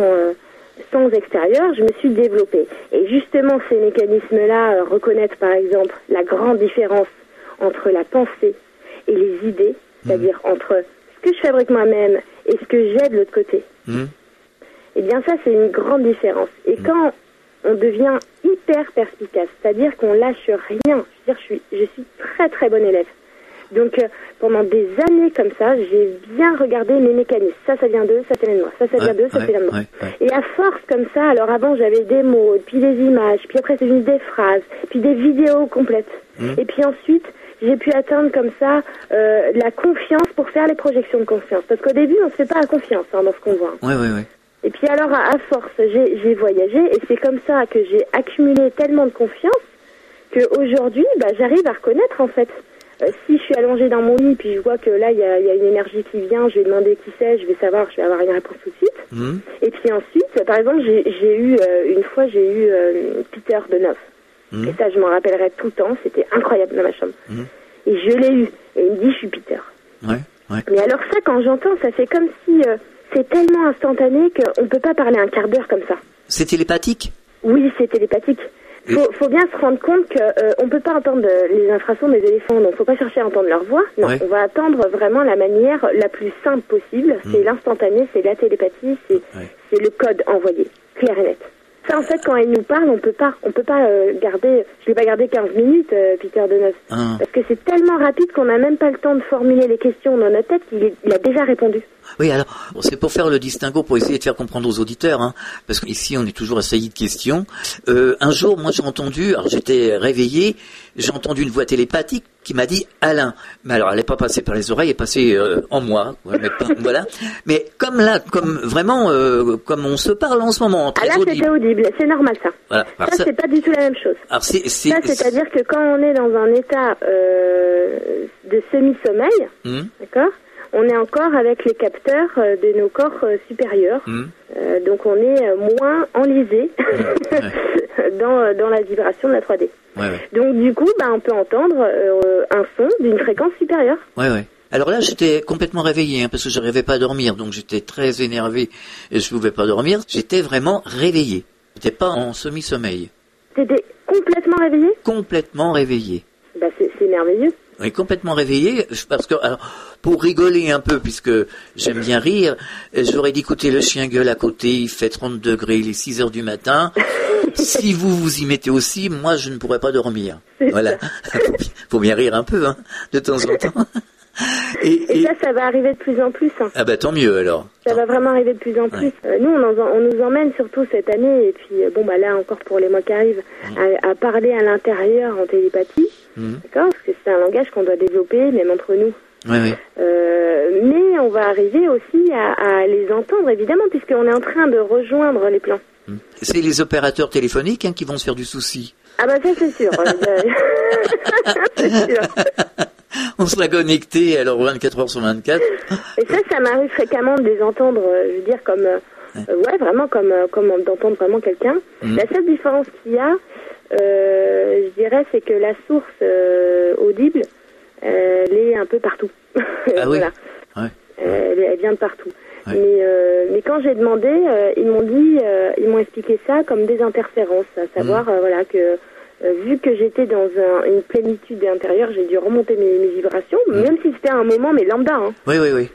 euh, sans extérieur, je me suis développée. Et justement, ces mécanismes-là, euh, reconnaître par exemple la grande différence entre la pensée et les idées, c'est-à-dire entre ce que je fabrique moi-même et ce que j'ai de l'autre côté. Mhm. Eh bien, ça, c'est une grande différence. Et quand on devient hyper perspicace, c'est-à-dire qu'on lâche rien, je veux dire, je suis, je suis très très bonne élève. Donc, euh, pendant des années comme ça, j'ai bien regardé mes mécanismes. Ça, ça vient d'eux, ça, ça vient de moi. Ça, ça vient d'eux, ça, ça vient de moi. Et à force comme ça, alors avant, j'avais des mots, puis des images, puis après, c'est des phrases, puis des vidéos complètes. Mhm. Et puis ensuite, j'ai pu atteindre comme ça euh, la confiance pour faire les projections de confiance. Parce qu'au début, on ne se fait pas la confiance hein, dans ce qu'on voit. Ouais, ouais, ouais. Et puis alors, à, à force, j'ai j'ai voyagé et c'est comme ça que j'ai accumulé tellement de confiance qu'aujourd'hui, bah, j'arrive à reconnaître en fait. Euh, si je suis allongée dans mon lit puis je vois que là, il y a, il y a une énergie qui vient, je vais demander qui c'est, je vais savoir, je vais avoir une réponse tout de suite. Mhm. Et puis ensuite, par exemple, j'ai eu, euh, une fois, j'ai eu euh, Peter de Neuf. Mhm. Et ça, je m'en rappellerai tout le temps, c'était incroyable dans ma chambre. Mhm. Et je l'ai eu. Et il me dit, je suis Peter. Ouais, ouais. Mais alors ça, quand j'entends, ça fait comme si euh, c'est tellement instantané qu'on ne peut pas parler un quart d'heure comme ça. C'est télépathique? Oui, c'est télépathique. Faut, faut bien se rendre compte que euh, on peut pas entendre euh, les infrasons des éléphants, donc faut pas chercher à entendre leur voix. Non, Ouais. on va attendre vraiment la manière la plus simple possible. C'est l'instantané, c'est la télépathie, c'est Ouais. le code envoyé, clair et net. Ça, en fait, quand elle nous parle, on peut pas, on peut pas euh, garder. Je l'ai pas gardé 15 minutes, euh, Peter de Neuf, Ah. parce que c'est tellement rapide qu'on n'a même pas le temps de formuler les questions dans notre tête qu'il est- il a déjà répondu. Oui, alors, c'est pour faire le distinguo, pour essayer de faire comprendre aux auditeurs, hein, parce qu'ici, on est toujours assailli de questions. Euh, un jour, moi, j'ai entendu, alors j'étais réveillé, j'ai entendu une voix télépathique qui m'a dit Alain. Mais alors, elle n'est pas passée par les oreilles, elle est passée euh, en moi, mais voilà. Mais comme là, comme vraiment, euh, comme on se parle en ce moment, Ah très là, c'était audible, c'est normal ça. Voilà. Ça, ça- c'est pas du tout la même chose. alors, c'est, c'est, Ça, c'est-à-dire que quand on est dans un état euh, de semi-sommeil, Hum, d'accord, on est encore avec les capteurs euh, de nos corps euh, supérieurs. hum, Euh, donc on est moins enlisé dans, dans la vibration de la 3D. ouais, ouais. Donc du coup, bah, on peut entendre euh, un son d'une fréquence supérieure. Ouais, ouais. Alors là, j'étais complètement réveillé, hein, parce que je n'arrivais pas à dormir, donc j'étais très énervé et je pouvais pas dormir. J'étais vraiment réveillé. J'étais pas en semi-sommeil. T'étais complètement réveillé? Complètement réveillé. bah, c'est merveilleux. Oui, complètement réveillé, parce que, alors, pour rigoler un peu, puisque j'aime bien rire, j'aurais dit, écoutez, le chien gueule à côté, il fait 30 degrés, il est 6 heures du matin. si vous vous y mettez aussi, moi, je ne pourrais pas dormir. Voilà. Faut bien rire un peu, hein, de temps en temps. Et, Et et- ça, ça va arriver de plus en plus. hein. ah bah tant mieux alors. Ça va vraiment arriver de plus en plus. Euh, nous, on, en- on nous emmène surtout cette année, et puis euh, bon, bah là encore pour les mois qui arrivent, à, à parler à l'intérieur en télépathie, Mhm. d'accord Parce que c'est un langage qu'on doit développer, même entre nous. Ouais, ouais. Euh, mais on va arriver aussi à, à les entendre, évidemment, puisqu'on est en train de rejoindre les plans. C'est les opérateurs téléphoniques hein, qui vont se faire du souci. Ah bah ça, c'est sûr. c'est sûr. On sera connecté alors 24 heures sur 24. Et ça, ça m'arrive fréquemment de les entendre, euh, je veux dire, comme, euh, euh, ouais, vraiment comme, euh, comme d'entendre vraiment quelqu'un. Mhm. La seule différence qu'il y a, euh, je dirais, c'est que la source euh, audible, euh, elle est un peu partout. Ah oui. Ouais. Euh, elle, elle vient de partout. Ouais. Mais, euh, mais quand j'ai demandé, euh, ils m'ont dit, euh, ils m'ont expliqué ça comme des interférences, à savoir, euh, voilà, que euh, vu que j'étais dans un- une plénitude intérieure, j'ai dû remonter mes, mes vibrations, même si c'était un moment, mais lambda. Hein. Oui, oui, oui.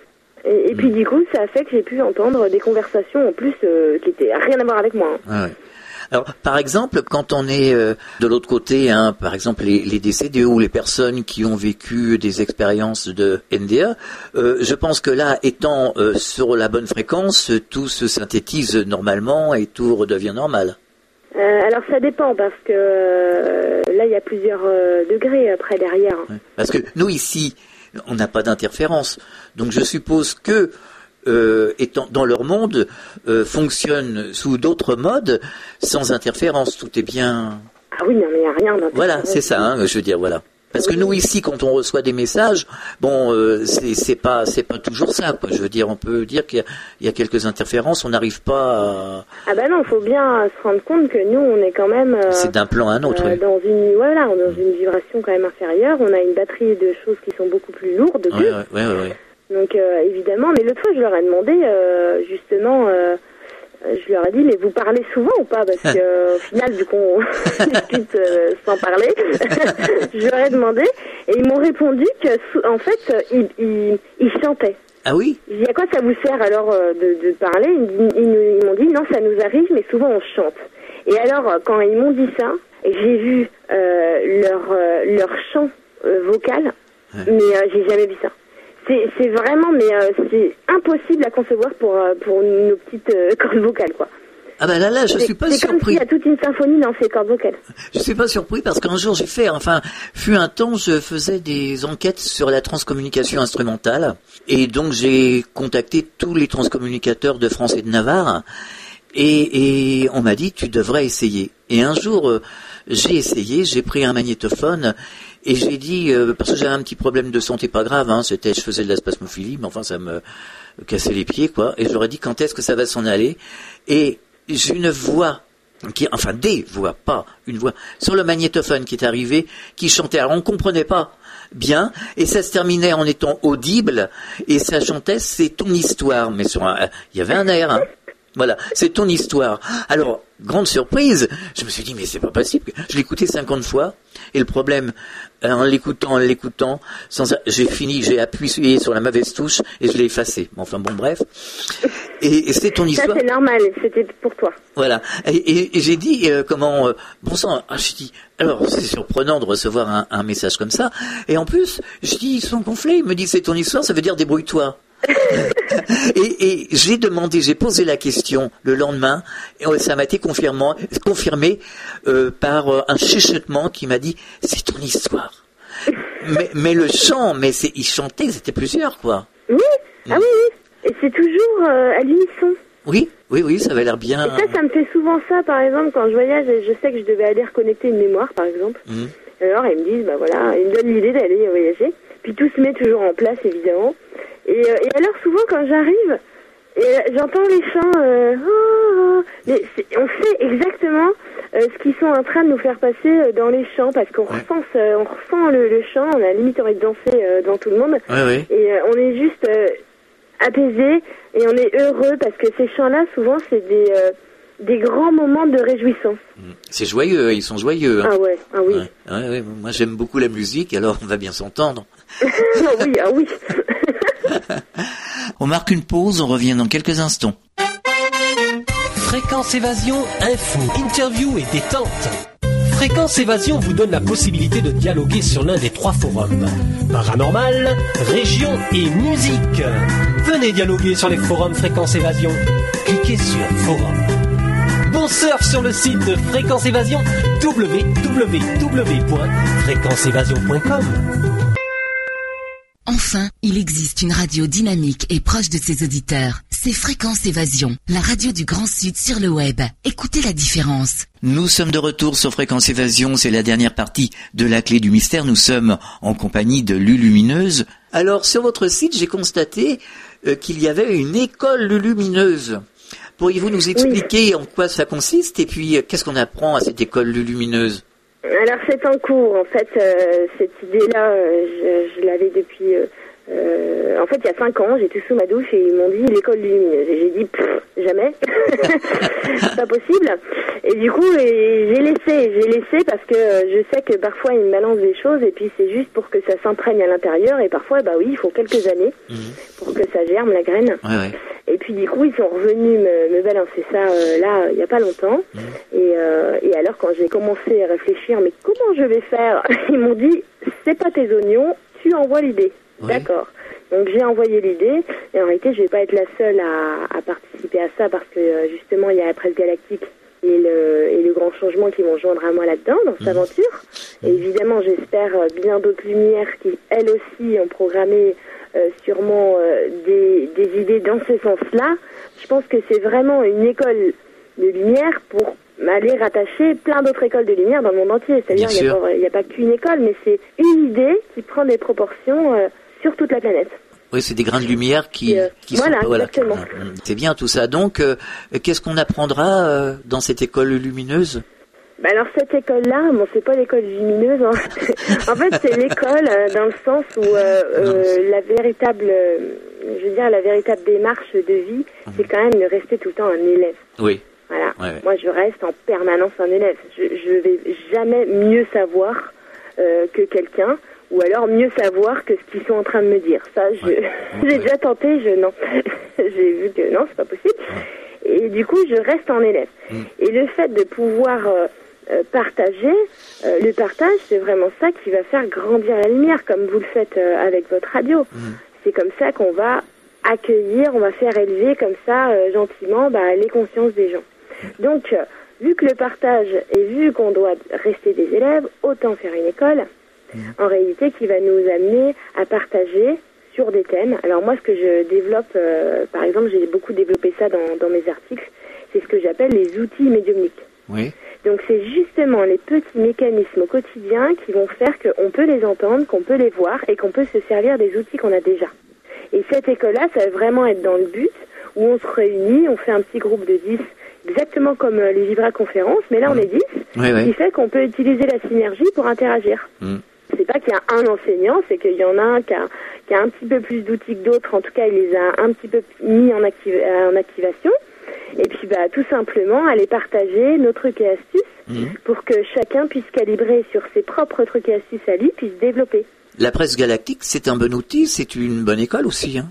Et, et puis du coup, ça a fait que j'ai pu entendre des conversations en plus euh, qui étaient rien à voir avec moi. hein. Ouais. Alors, par exemple, quand on est euh, de l'autre côté, hein, par exemple les, les, décédés ou les personnes qui ont vécu des expériences de NDA, euh, je pense que là, étant euh, sur la bonne fréquence, tout se synthétise normalement et tout redevient normal. alors ça dépend parce que là il y a plusieurs degrés après derrière. Parce que nous ici, on n'a pas d'interférence, donc je suppose que euh, étant dans leur monde, euh, fonctionnent sous d'autres modes, sans interférence. Tout est bien. Ah oui, non, mais il n'y a rien. Voilà, c'est ça. Hein, je veux dire, voilà. Parce que nous ici, quand on reçoit des messages, bon, euh, c'est pas c'est pas toujours ça. Quoi. Je veux dire, on peut dire qu'il y, a quelques interférences, on n'arrive pas à. Ah ben non, il faut bien se rendre compte que nous, on est quand même. Euh, c'est d'un plan à un autre. Euh, dans une voilà, dans une vibration quand même inférieure. On a une batterie de choses qui sont beaucoup plus lourdes. Oui, oui, oui. Donc euh, évidemment, mais l'autre fois je leur ai demandé euh, justement, euh, je leur ai dit mais vous parlez souvent ou pas? Parce que au final du coup on discute sans parler. je leur ai demandé et ils m'ont répondu que en fait ils, ils, ils chantaient. Ah oui? J'ai dit à quoi ça vous sert alors de, de parler? Ils, ils m'ont dit non ça nous arrive mais souvent on chante. Et alors quand ils m'ont dit ça, j'ai vu leur leur chant vocal, mais j'ai jamais vu ça. C'est vraiment, mais euh, c'est impossible à concevoir pour, euh, pour nos petites euh, cordes vocales, quoi. Ah ben là, là, je suis pas surpris. Il y a toute une symphonie dans ces cordes vocales. Je suis pas surpris parce qu'un jour j'ai fait, enfin, fut un temps, je faisais des enquêtes sur la transcommunication instrumentale et donc j'ai contacté tous les transcommunicateurs de France et de Navarre et, et on m'a dit tu devrais essayer. Et un jour j'ai essayé, j'ai pris un magnétophone et j'ai dit, euh, parce que j'avais un petit problème de santé pas grave, hein, c'était, je faisais de la spasmophilie, mais enfin ça me cassait les pieds, quoi. Et ai dit quand est-ce que ça va s'en aller? Et j'ai une voix qui, enfin des voix, pas une voix, sur le magnétophone qui est arrivé, qui chantait. Alors on comprenait pas bien, et ça se terminait en étant audible, et ça chantait c'est ton histoire, mais sur un, il y avait un air, hein. Voilà, c'est ton histoire. Alors, grande surprise, je me suis dit, mais c'est pas possible. Je l'ai écouté 50 fois, et le problème, euh, en l'écoutant, en l'écoutant, sans, j'ai fini, j'ai appuyé sur la mauvaise touche et je l'ai effacé. Enfin bon, bref. Et, c'est ton histoire. Ça c'est normal, c'était pour toi. Voilà. Et, j'ai dit euh, comment, euh, bon sang, ah, je dis, alors c'est surprenant de recevoir un, un, message comme ça. Et en plus, je dis, ils sont gonflés. Il me dit, c'est ton histoire, ça veut dire débrouille-toi. Et, et j'ai demandé, j'ai posé la question le lendemain, et ça m'a été confirmé, confirmé euh, par euh, un chuchotement qui m'a dit c'est ton histoire. mais, mais, le chant, mais c'est, il chantait, c'était plusieurs quoi. Oui, ah oui, oui, et c'est toujours euh, à l'unisson. Oui, oui, oui, ça avait l'air bien. Et ça, ça me fait souvent ça, par exemple, quand je voyage, et je sais que je devais aller reconnecter une mémoire, par exemple. Mmh. Alors, ils me disent, bah voilà, ils me donnent l'idée d'aller voyager. Puis tout se met toujours en place, évidemment. Et, euh, et alors souvent quand j'arrive, euh, j'entends les chants, euh, oh, oh, mais on sait exactement euh, ce qu'ils sont en train de nous faire passer dans les chants parce qu'on ressent, on ressent le, chant, on a limite envie de danser devant tout le monde, et on est juste apaisé et on est heureux parce que ces chants-là, souvent, c'est des des grands moments de réjouissance. Mm. C'est joyeux, ils sont joyeux. Hein. Ah ouais, ah oui. Ouais, ouais, moi j'aime beaucoup la musique, alors on va bien s'entendre. ah oui, ah oui. on marque une pause, on revient dans quelques instants. Fréquence Évasion, info, interview et détente. Fréquence Évasion vous donne la possibilité de dialoguer sur l'un des trois forums. Paranormal, région et musique. Venez dialoguer sur les forums Fréquence Évasion. Cliquez sur Forum. Bon surf sur le site de Fréquence Évasion www.fréquenceévasion.com. Enfin, il existe une radio dynamique et proche de ses auditeurs. C'est Fréquence Évasion, la radio du Grand Sud sur le web. Écoutez la différence. Nous sommes de retour sur Fréquence Évasion, c'est la dernière partie de la clé du mystère. Nous sommes en compagnie de Lulumineuse. Alors, sur votre site, j'ai constaté euh, qu'il y avait une école Lulumineuse. Pourriez-vous nous expliquer en quoi ça consiste et puis euh, qu'est-ce qu'on apprend à cette école Lulumineuse? Alors c'est en cours, en fait, euh, cette idée-là, euh, je, l'avais depuis... Euh, en fait, il y a cinq ans, j'étais sous ma douche et ils m'ont dit l'école lumineuse. Et j'ai dit jamais, pas possible. Et du coup, j'ai laissé, j'ai laissé parce que je sais que parfois ils me balancent des choses et puis c'est juste pour que ça s'imprègne à l'intérieur et parfois, bah oui, il faut quelques années mhm. pour que ça germe la graine. Ouais, ouais. Et puis puis du coup, ils sont revenus me, me balancer ça euh, là, il n'y a pas longtemps. Mmh. Et, euh, et alors, quand j'ai commencé à réfléchir, mais comment je vais faire? Ils m'ont dit, c'est pas tes oignons, tu envoies l'idée. D'accord. Donc j'ai envoyé l'idée, et en réalité, je vais pas être la seule à, à participer à ça parce que euh, justement, il y a la presse galactique et le, et le grand changement qui vont joindre à moi là-dedans, dans cette aventure. Et évidemment, j'espère euh, bien d'autres lumières qui, elles aussi, ont programmé euh, sûrement euh, des, des idées dans ce sens-là. Je pense que c'est vraiment une école de lumière pour aller rattacher plein d'autres écoles de lumière dans le monde entier. C'est-à-dire qu'il n'y a, pas- a qu'une école, mais c'est une idée qui prend des proportions euh, sur toute la planète. Oui, c'est des grains de lumière qui, Euh, qui voilà, sont exactement. Mm, C'est bien tout ça. Donc, euh, qu'est-ce qu'on apprendra euh, dans cette école lumineuse? Bah alors cette école-là, bon, c'est pas l'école lumineuse. hein. en fait, c'est l'école euh, dans le sens où la véritable, je veux dire, la véritable démarche de vie, c'est quand même de rester tout le temps un élève. Oui. Voilà. Ouais, ouais. Moi, je reste en permanence un élève. Je, je vais jamais mieux savoir que quelqu'un, ou alors mieux savoir que ce qu'ils sont en train de me dire. Ça, je, Ouais. j'ai déjà tenté. Je non, j'ai vu que non, c'est pas possible. Et du coup, je reste en élève. Mm. Et le fait de pouvoir euh, euh, partager, euh, le partage, c'est vraiment ça qui va faire grandir la lumière, comme vous le faites euh, avec votre radio. Mm. C'est comme ça qu'on va accueillir, on va faire élever comme ça gentiment bah, les consciences des gens. Donc, euh, vu que le partage et vu qu'on doit rester des élèves, autant faire une école, en réalité, qui va nous amener à partager sur des thèmes. Alors moi, ce que je développe, euh, par exemple, j'ai beaucoup développé ça dans, dans mes articles, c'est ce que j'appelle les outils médiumniques. Oui. Donc c'est justement les petits mécanismes au quotidien qui vont faire qu'on peut les entendre, qu'on peut les voir et qu'on peut se servir des outils qu'on a déjà. Et cette école-là, ça va vraiment être dans le but où on se réunit, on fait un petit groupe de 10, exactement comme euh, les Vibra conférences, mais là on est 10, Oui, ce qui oui. fait qu'on peut utiliser la synergie pour interagir. Mm. C'est pas qu'il y a un enseignant, c'est qu'il y en a un qui a, qui a un petit peu plus d'outils que d'autres. En tout cas, il les a un petit peu mis en, activ- euh, en activation. Et puis, bah, tout simplement, aller partager nos trucs et astuces Mhm. pour que chacun puisse calibrer sur ses propres trucs et astuces à lui, puisse développer. La presse galactique, c'est un bon outil, c'est une bonne école aussi. Hein?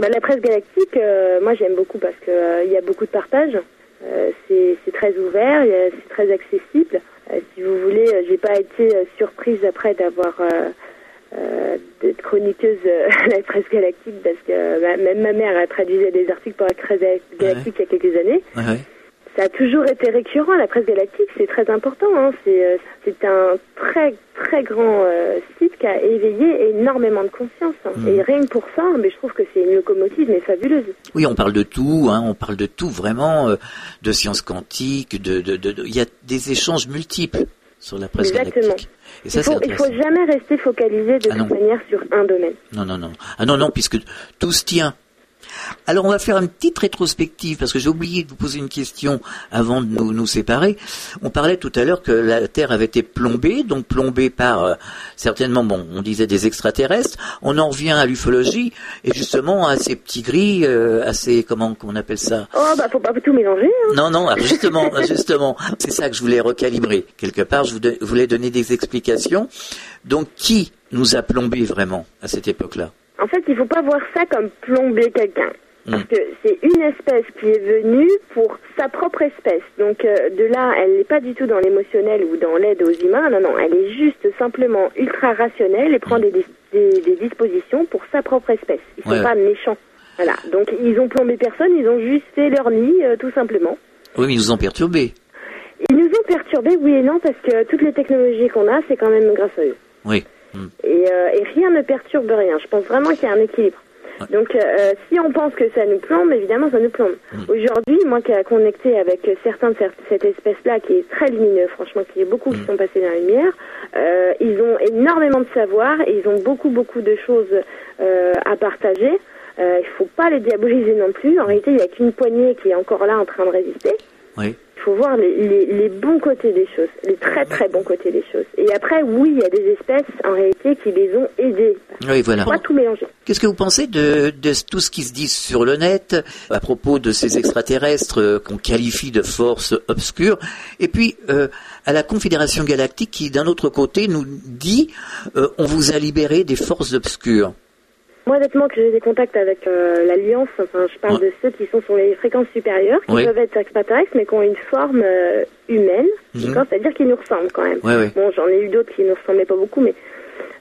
Bah, la presse galactique, euh, moi j'aime beaucoup parce que euh, il y a beaucoup de partage. Euh, c'est très ouvert, c'est très accessible. Euh, si vous voulez, euh, j'ai pas été euh, surprise après d'avoir euh, d'être chroniqueuse à la presse galactique parce que bah, même ma mère a traduisait des articles pour la presse galactique il y a quelques années. Ouais. Ça a toujours été récurrent, la presse galactique, c'est très important. Hein. C'est euh, c'est un très très grand euh, site qui a éveillé énormément de conscience. hein. Et rien que pour ça, mais je trouve que c'est une locomotive mais fabuleuse. Oui, on parle de tout, hein, on parle de tout vraiment, euh, de sciences quantiques, de, de, de, de- il y a des échanges multiples sur la presse Exactement. galactique. Et ça, il, c'est faut, jamais rester focalisé de Ah toute manière sur un domaine. Non, non, non. Ah non, non, puisque tout se tient. Alors on va faire une petite rétrospective parce que j'ai oublié de vous poser une question avant de nous, nous séparer. On parlait tout à l'heure que la Terre avait été plombée, donc plombée par euh, certainement, bon, on disait des extraterrestres. On en revient à l'ufologie et justement à ces petits gris, euh, à ces comment qu'on appelle ça? Oh bah faut pas tout mélanger. Hein. Non, non, alors justement, justement, c'est ça que je voulais recalibrer. Quelque part, je vous voulais donner des explications. Donc qui nous a plombé vraiment à cette époque-là? En fait, il faut pas voir ça comme plomber quelqu'un. Parce Mm. que c'est une espèce qui est venue pour sa propre espèce. Donc euh, de là, elle n'est pas du tout dans l'émotionnel ou dans l'aide aux humains. Non, non, elle est juste simplement ultra rationnelle et prend des, dis- des, des dispositions pour sa propre espèce. Ils sont Ouais, pas méchants. Voilà. Donc ils ont plombé personne, ils ont juste fait leur nid, euh, tout simplement. Oui, mais ils nous ont perturbés. Ils nous ont perturbés, oui et non, parce que toutes les technologies qu'on a, c'est quand même grâce à eux. Oui. Mm. Et, euh, et rien ne perturbe rien. Je pense vraiment qu'il y a un équilibre. Ouais. Donc, euh, si on pense que ça nous plombe, évidemment, ça nous plombe. Aujourd'hui, moi qui ai connecté avec certains de cette, espèce-là, qui est très lumineux, franchement, qui est beaucoup qui sont passés dans la lumière, euh, ils ont énormément de savoir et ils ont beaucoup, beaucoup de choses euh, à partager. Euh, il faut pas les diaboliser non plus. En réalité, il n'y a qu'une poignée qui est encore là en train de résister. Oui. Il faut voir les, les, les bons côtés des choses, les très très bons côtés des choses. Et après, oui, il y a des espèces en réalité qui les ont aidés. Oui, voilà. Pas tout mélanger. Qu'est-ce que vous pensez de, de tout ce qui se dit sur le net à propos de ces extraterrestres euh, qu'on qualifie de forces obscures et puis euh, à la Confédération galactique qui d'un autre côté nous dit euh, on vous a libéré des forces obscures. Moi, honnêtement, que j'ai des contacts avec euh, l'Alliance, enfin, je parle Ouais. de ceux qui sont sur les fréquences supérieures, qui Oui. peuvent être extraterrestres, mais qui ont une forme euh, humaine, Mhm. c'est-à-dire qu'ils nous ressemblent quand même. Ouais, ouais. Bon, j'en ai eu d'autres qui ne ressemblaient pas beaucoup, mais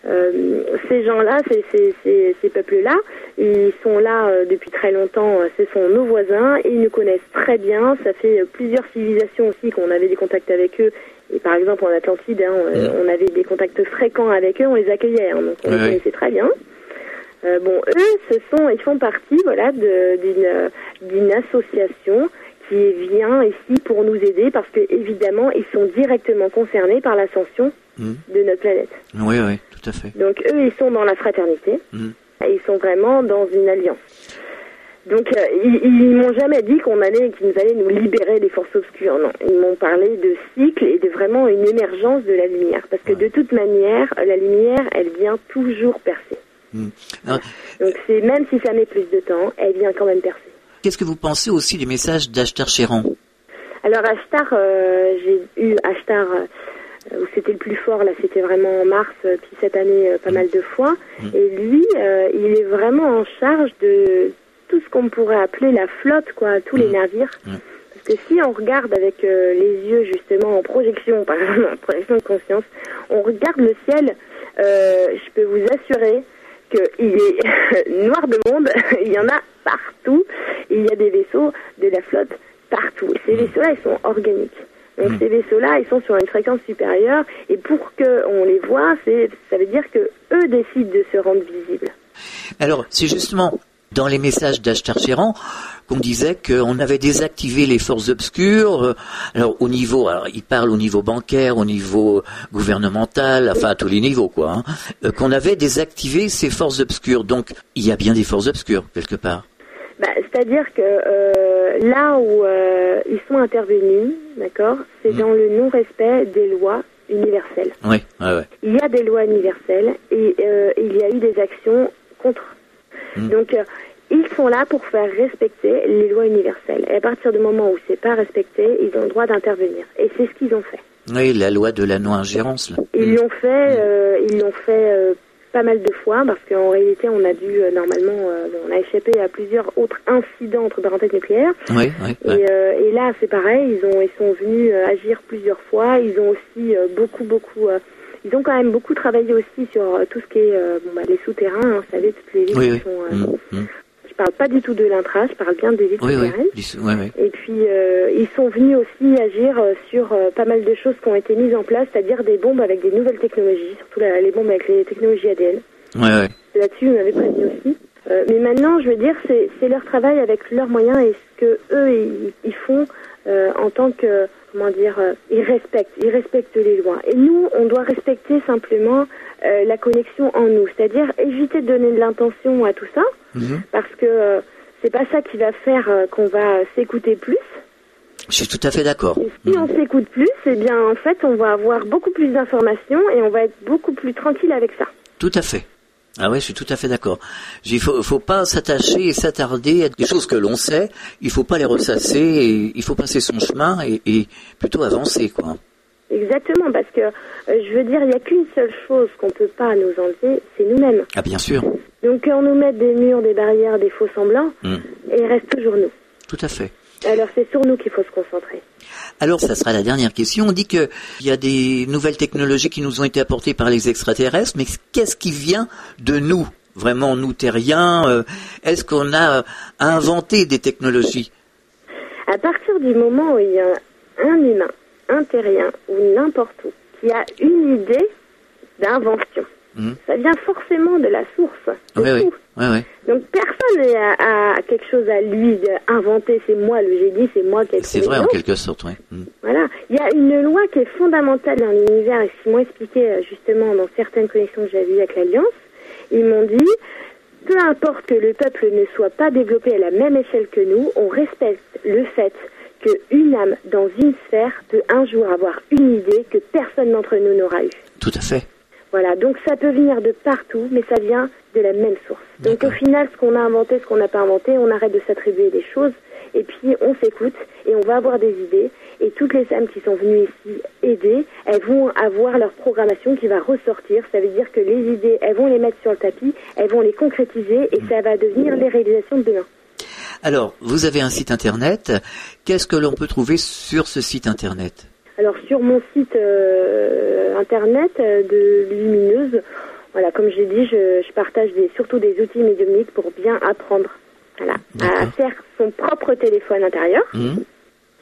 euh, ces gens-là, ces, ces, ces, ces peuples-là, ils sont là depuis très longtemps, ce sont nos voisins, et ils nous connaissent très bien, ça fait plusieurs civilisations aussi qu'on avait des contacts avec eux, et par exemple en Atlantide, hein, Mhm. on avait des contacts fréquents avec eux, on les accueillait, hein, donc on Ouais, les ouais. connaissait très bien. Euh, bon, eux, ce sont, ils font partie, voilà, d'une association qui vient ici pour nous aider parce que évidemment, ils sont directement concernés par l'ascension Mhm. de notre planète. Oui, oui, tout à fait. Donc eux, ils sont dans la fraternité. Mhm. Et ils sont vraiment dans une alliance. Donc euh, ils, ils m'ont jamais dit qu'on allait, qu'ils allaient nous libérer des forces obscures. Non, ils m'ont parlé de cycle et de vraiment une émergence de la lumière. Parce que de toute manière, la lumière, elle vient toujours percer. Alors, Donc c'est même si ça met plus de temps, elle vient quand même percer. Qu'est-ce que vous pensez aussi des messages d'Ashtar Chéran Alors Ashtar, euh, j'ai eu Ashtar euh, où c'était le plus fort, là c'était vraiment en mars, euh, puis cette année euh, pas mal de fois. Et lui, euh, il est vraiment en charge de tout ce qu'on pourrait appeler la flotte, quoi, tous les navires. Parce que si on regarde avec euh, les yeux justement en projection, par exemple en projection de conscience, on regarde le ciel, euh, je peux vous assurer qu'il est noir de monde, il y en a partout, il y a des vaisseaux de la flotte partout. Et ces vaisseaux-là, ils sont organiques. Donc ces vaisseaux-là, ils sont sur une fréquence supérieure, et pour qu'on les voit, ça veut dire que eux décident de se rendre visibles. Alors, c'est justement dans les messages d'Ashtar Chéran qu'on disait qu'on avait désactivé les forces obscures. euh, Alors, au niveau, alors, il parle au niveau bancaire, au niveau gouvernemental, enfin à tous les niveaux, quoi. hein, euh, qu'on avait désactivé ces forces obscures. Donc, il y a bien des forces obscures quelque part. Bah, C'est-à-dire que euh, là où euh, ils sont intervenus, d'accord, c'est dans le non-respect des lois universelles. Oui, ouais, ouais. Il y a des lois universelles et euh, il y a eu des actions contre. Donc euh, ils sont là pour faire respecter les lois universelles. Et à partir du moment où c'est pas respecté, ils ont le droit d'intervenir. Et c'est ce qu'ils ont fait. Oui, la loi de la non-ingérence. Ils l'ont fait, euh, ils l'ont fait euh, pas mal de fois parce qu'en réalité, on a dû euh, normalement, on a échappé à plusieurs autres incidents entre parenthèses nucléaires. Oui, oui. Et, et là, c'est pareil, ils ont, ils sont venus agir plusieurs fois. Ils ont aussi beaucoup, beaucoup, ils ont quand même beaucoup travaillé aussi sur euh, tout ce qui est, euh, bon, bah, les souterrains. hein, vous savez, toutes les villes Oui, qui oui. sont. euh, Mm, mm. Je parle pas du tout de l'intra, je parle bien des villes Oui, souterraines. Et puis, euh, ils sont venus aussi agir euh, sur euh, pas mal de choses qui ont été mises en place, c'est-à-dire des bombes avec des nouvelles technologies, surtout la- les bombes avec les technologies ADN. Là-dessus, on avait prévenu aussi. Euh, mais maintenant, je veux dire, c'est c'est leur travail avec leurs moyens et ce que eux ils, ils font euh, en tant que comment dire, euh, ils respectent, ils respectent les lois. Et nous, on doit respecter simplement euh, la connexion en nous, c'est-à-dire éviter de donner de l'intention à tout ça, Mhm. parce que euh, c'est pas ça qui va faire euh, qu'on va s'écouter plus. Je suis tout à fait d'accord. Si on s'écoute plus, eh bien en fait, on va avoir beaucoup plus d'informations et on va être beaucoup plus tranquille avec ça. Tout à fait. Ah ouais, je suis tout à fait d'accord. Il faut, faut pas s'attacher et s'attarder à des choses que l'on sait. Il faut pas les ressasser. Et il faut passer son chemin et, et plutôt avancer, quoi. Exactement, parce que euh, je veux dire, il n'y a qu'une seule chose qu'on peut pas nous enlever, c'est nous-mêmes. Ah bien sûr. Donc quand on nous met des murs, des barrières, des faux semblants, Mm. et il reste toujours nous. Tout à fait. Alors c'est sur nous qu'il faut se concentrer. Alors, ça sera la dernière question. On dit que il y a des nouvelles technologies qui nous ont été apportées par les extraterrestres, mais qu'est-ce qui vient de nous, vraiment nous terriens euh, Est-ce qu'on a euh, inventé des technologies? À partir du moment où il y a un humain, un terrien ou n'importe où, qui a une idée d'invention, Ça vient forcément de la source, de Oui, oui, oui. Donc personne n'a a quelque chose à lui d'inventer, c'est moi le génie, c'est moi qui ai C'est vrai en quelque sorte, oui. Mm. Voilà, il y a une loi qui est fondamentale dans l'univers et qu'ils m'ont expliqué euh, justement dans certaines connexions que j'avais eues avec l'Alliance. Ils m'ont dit, peu importe que le peuple ne soit pas développé à la même échelle que nous, on respecte le fait qu'une âme dans une sphère peut un jour avoir une idée que personne d'entre nous n'aura eue. Tout à fait. Voilà, donc ça peut venir de partout, mais ça vient de la même source. Donc au final, ce qu'on a inventé, ce qu'on n'a pas inventé, on arrête de s'attribuer des choses et puis on s'écoute et on va avoir des idées. Et toutes les femmes qui sont venues ici aider, elles vont avoir leur programmation qui va ressortir. Ça veut dire que les idées, elles vont les mettre sur le tapis, elles vont les concrétiser et ça va devenir les réalisations de demain. Alors, vous avez un site internet. Qu'est-ce que l'on peut trouver sur ce site internet? Alors, sur mon site euh, internet euh, de Lumineuse, voilà, comme j'ai dit, je, je partage des, surtout des outils médiumniques pour bien apprendre voilà, à faire son propre téléphone intérieur. Mmh.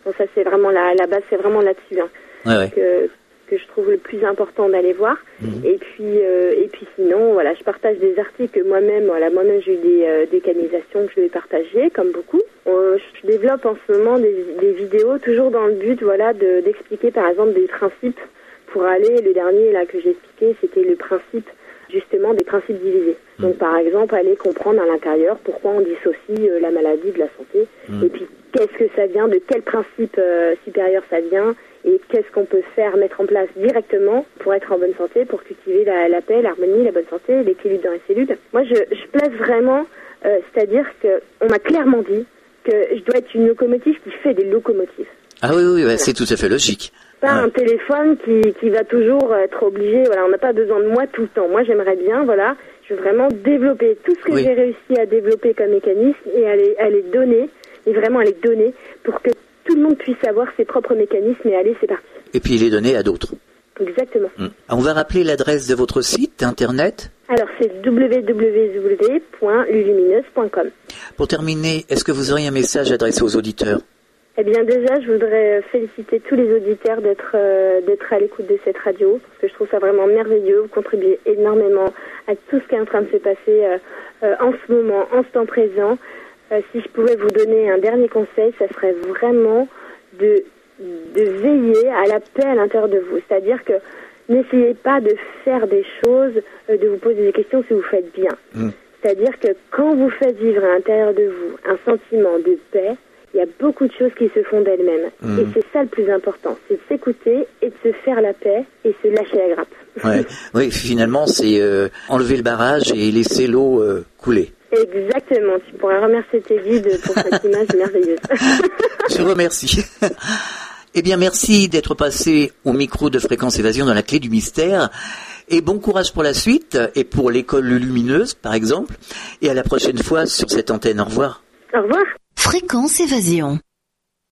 Bon, ça, c'est vraiment la, la base, c'est vraiment là-dessus hein, Ouais, ouais. Que, je trouve le plus important d'aller voir. Mhm. Et puis, euh, et puis sinon, voilà, je partage des articles moi-même, voilà, moi-même j'ai eu des, euh, des canalisations que je vais partager, comme beaucoup. Euh, je développe en ce moment des, des vidéos, toujours dans le but, voilà, de- d'expliquer par exemple des principes pour aller. Le dernier là que j'ai expliqué, c'était le principe justement des principes divisés. Donc par exemple, aller comprendre à l'intérieur pourquoi on dissocie euh, la maladie de la santé, et puis qu'est-ce que ça vient, de quel principe supérieur ça vient, et qu'est-ce qu'on peut faire, mettre en place directement pour être en bonne santé, pour cultiver la, la paix, l'harmonie, la bonne santé, l'équilibre dans les cellules? Moi, je, je place vraiment, euh, c'est-à-dire que on m'a clairement dit que je dois être une locomotive qui fait des locomotives. Ah oui, oui, ouais, c'est tout à fait logique. Pas Ouais. un téléphone qui, qui va toujours être obligé, voilà, on n'a pas besoin de moi tout le temps. Moi, j'aimerais bien, voilà, je veux vraiment développer tout ce que Oui. j'ai réussi à développer comme mécanisme et à les, à les donner, et vraiment à les donner pour que tout le monde puisse avoir ses propres mécanismes et allez, c'est parti. Et puis les donner à d'autres. Exactement. Hmm. On va rappeler l'adresse de votre site internet. Alors, c'est www.lulumineuse.com. Pour terminer, est-ce que vous auriez un message adressé aux auditeurs? Eh bien déjà, je voudrais féliciter tous les auditeurs d'être euh, d'être à l'écoute de cette radio, parce que je trouve ça vraiment merveilleux. Vous contribuez énormément à tout ce qui est en train de se passer euh, euh, en ce moment, en ce temps présent. Euh, si je pouvais vous donner un dernier conseil, ça serait vraiment de, de veiller à la paix à l'intérieur de vous. C'est-à-dire que n'essayez pas de faire des choses, euh, de vous poser des questions si vous faites bien. Mm. C'est-à-dire que quand vous faites vivre à l'intérieur de vous un sentiment de paix, il y a beaucoup de choses qui se font d'elles-mêmes. Mhm. Et c'est ça le plus important, c'est de s'écouter et de se faire la paix et se lâcher la grappe. Ouais. Oui, finalement, c'est euh, enlever le barrage et laisser l'eau euh, couler. Exactement, tu pourrais remercier tes guides pour cette image merveilleuse. Je remercie. eh bien, merci d'être passé au micro de Fréquence Évasion dans la clé du mystère. Et bon courage pour la suite et pour l'école lumineuse, par exemple. Et à la prochaine fois sur cette antenne. Au revoir. Au revoir. Fréquence Évasion.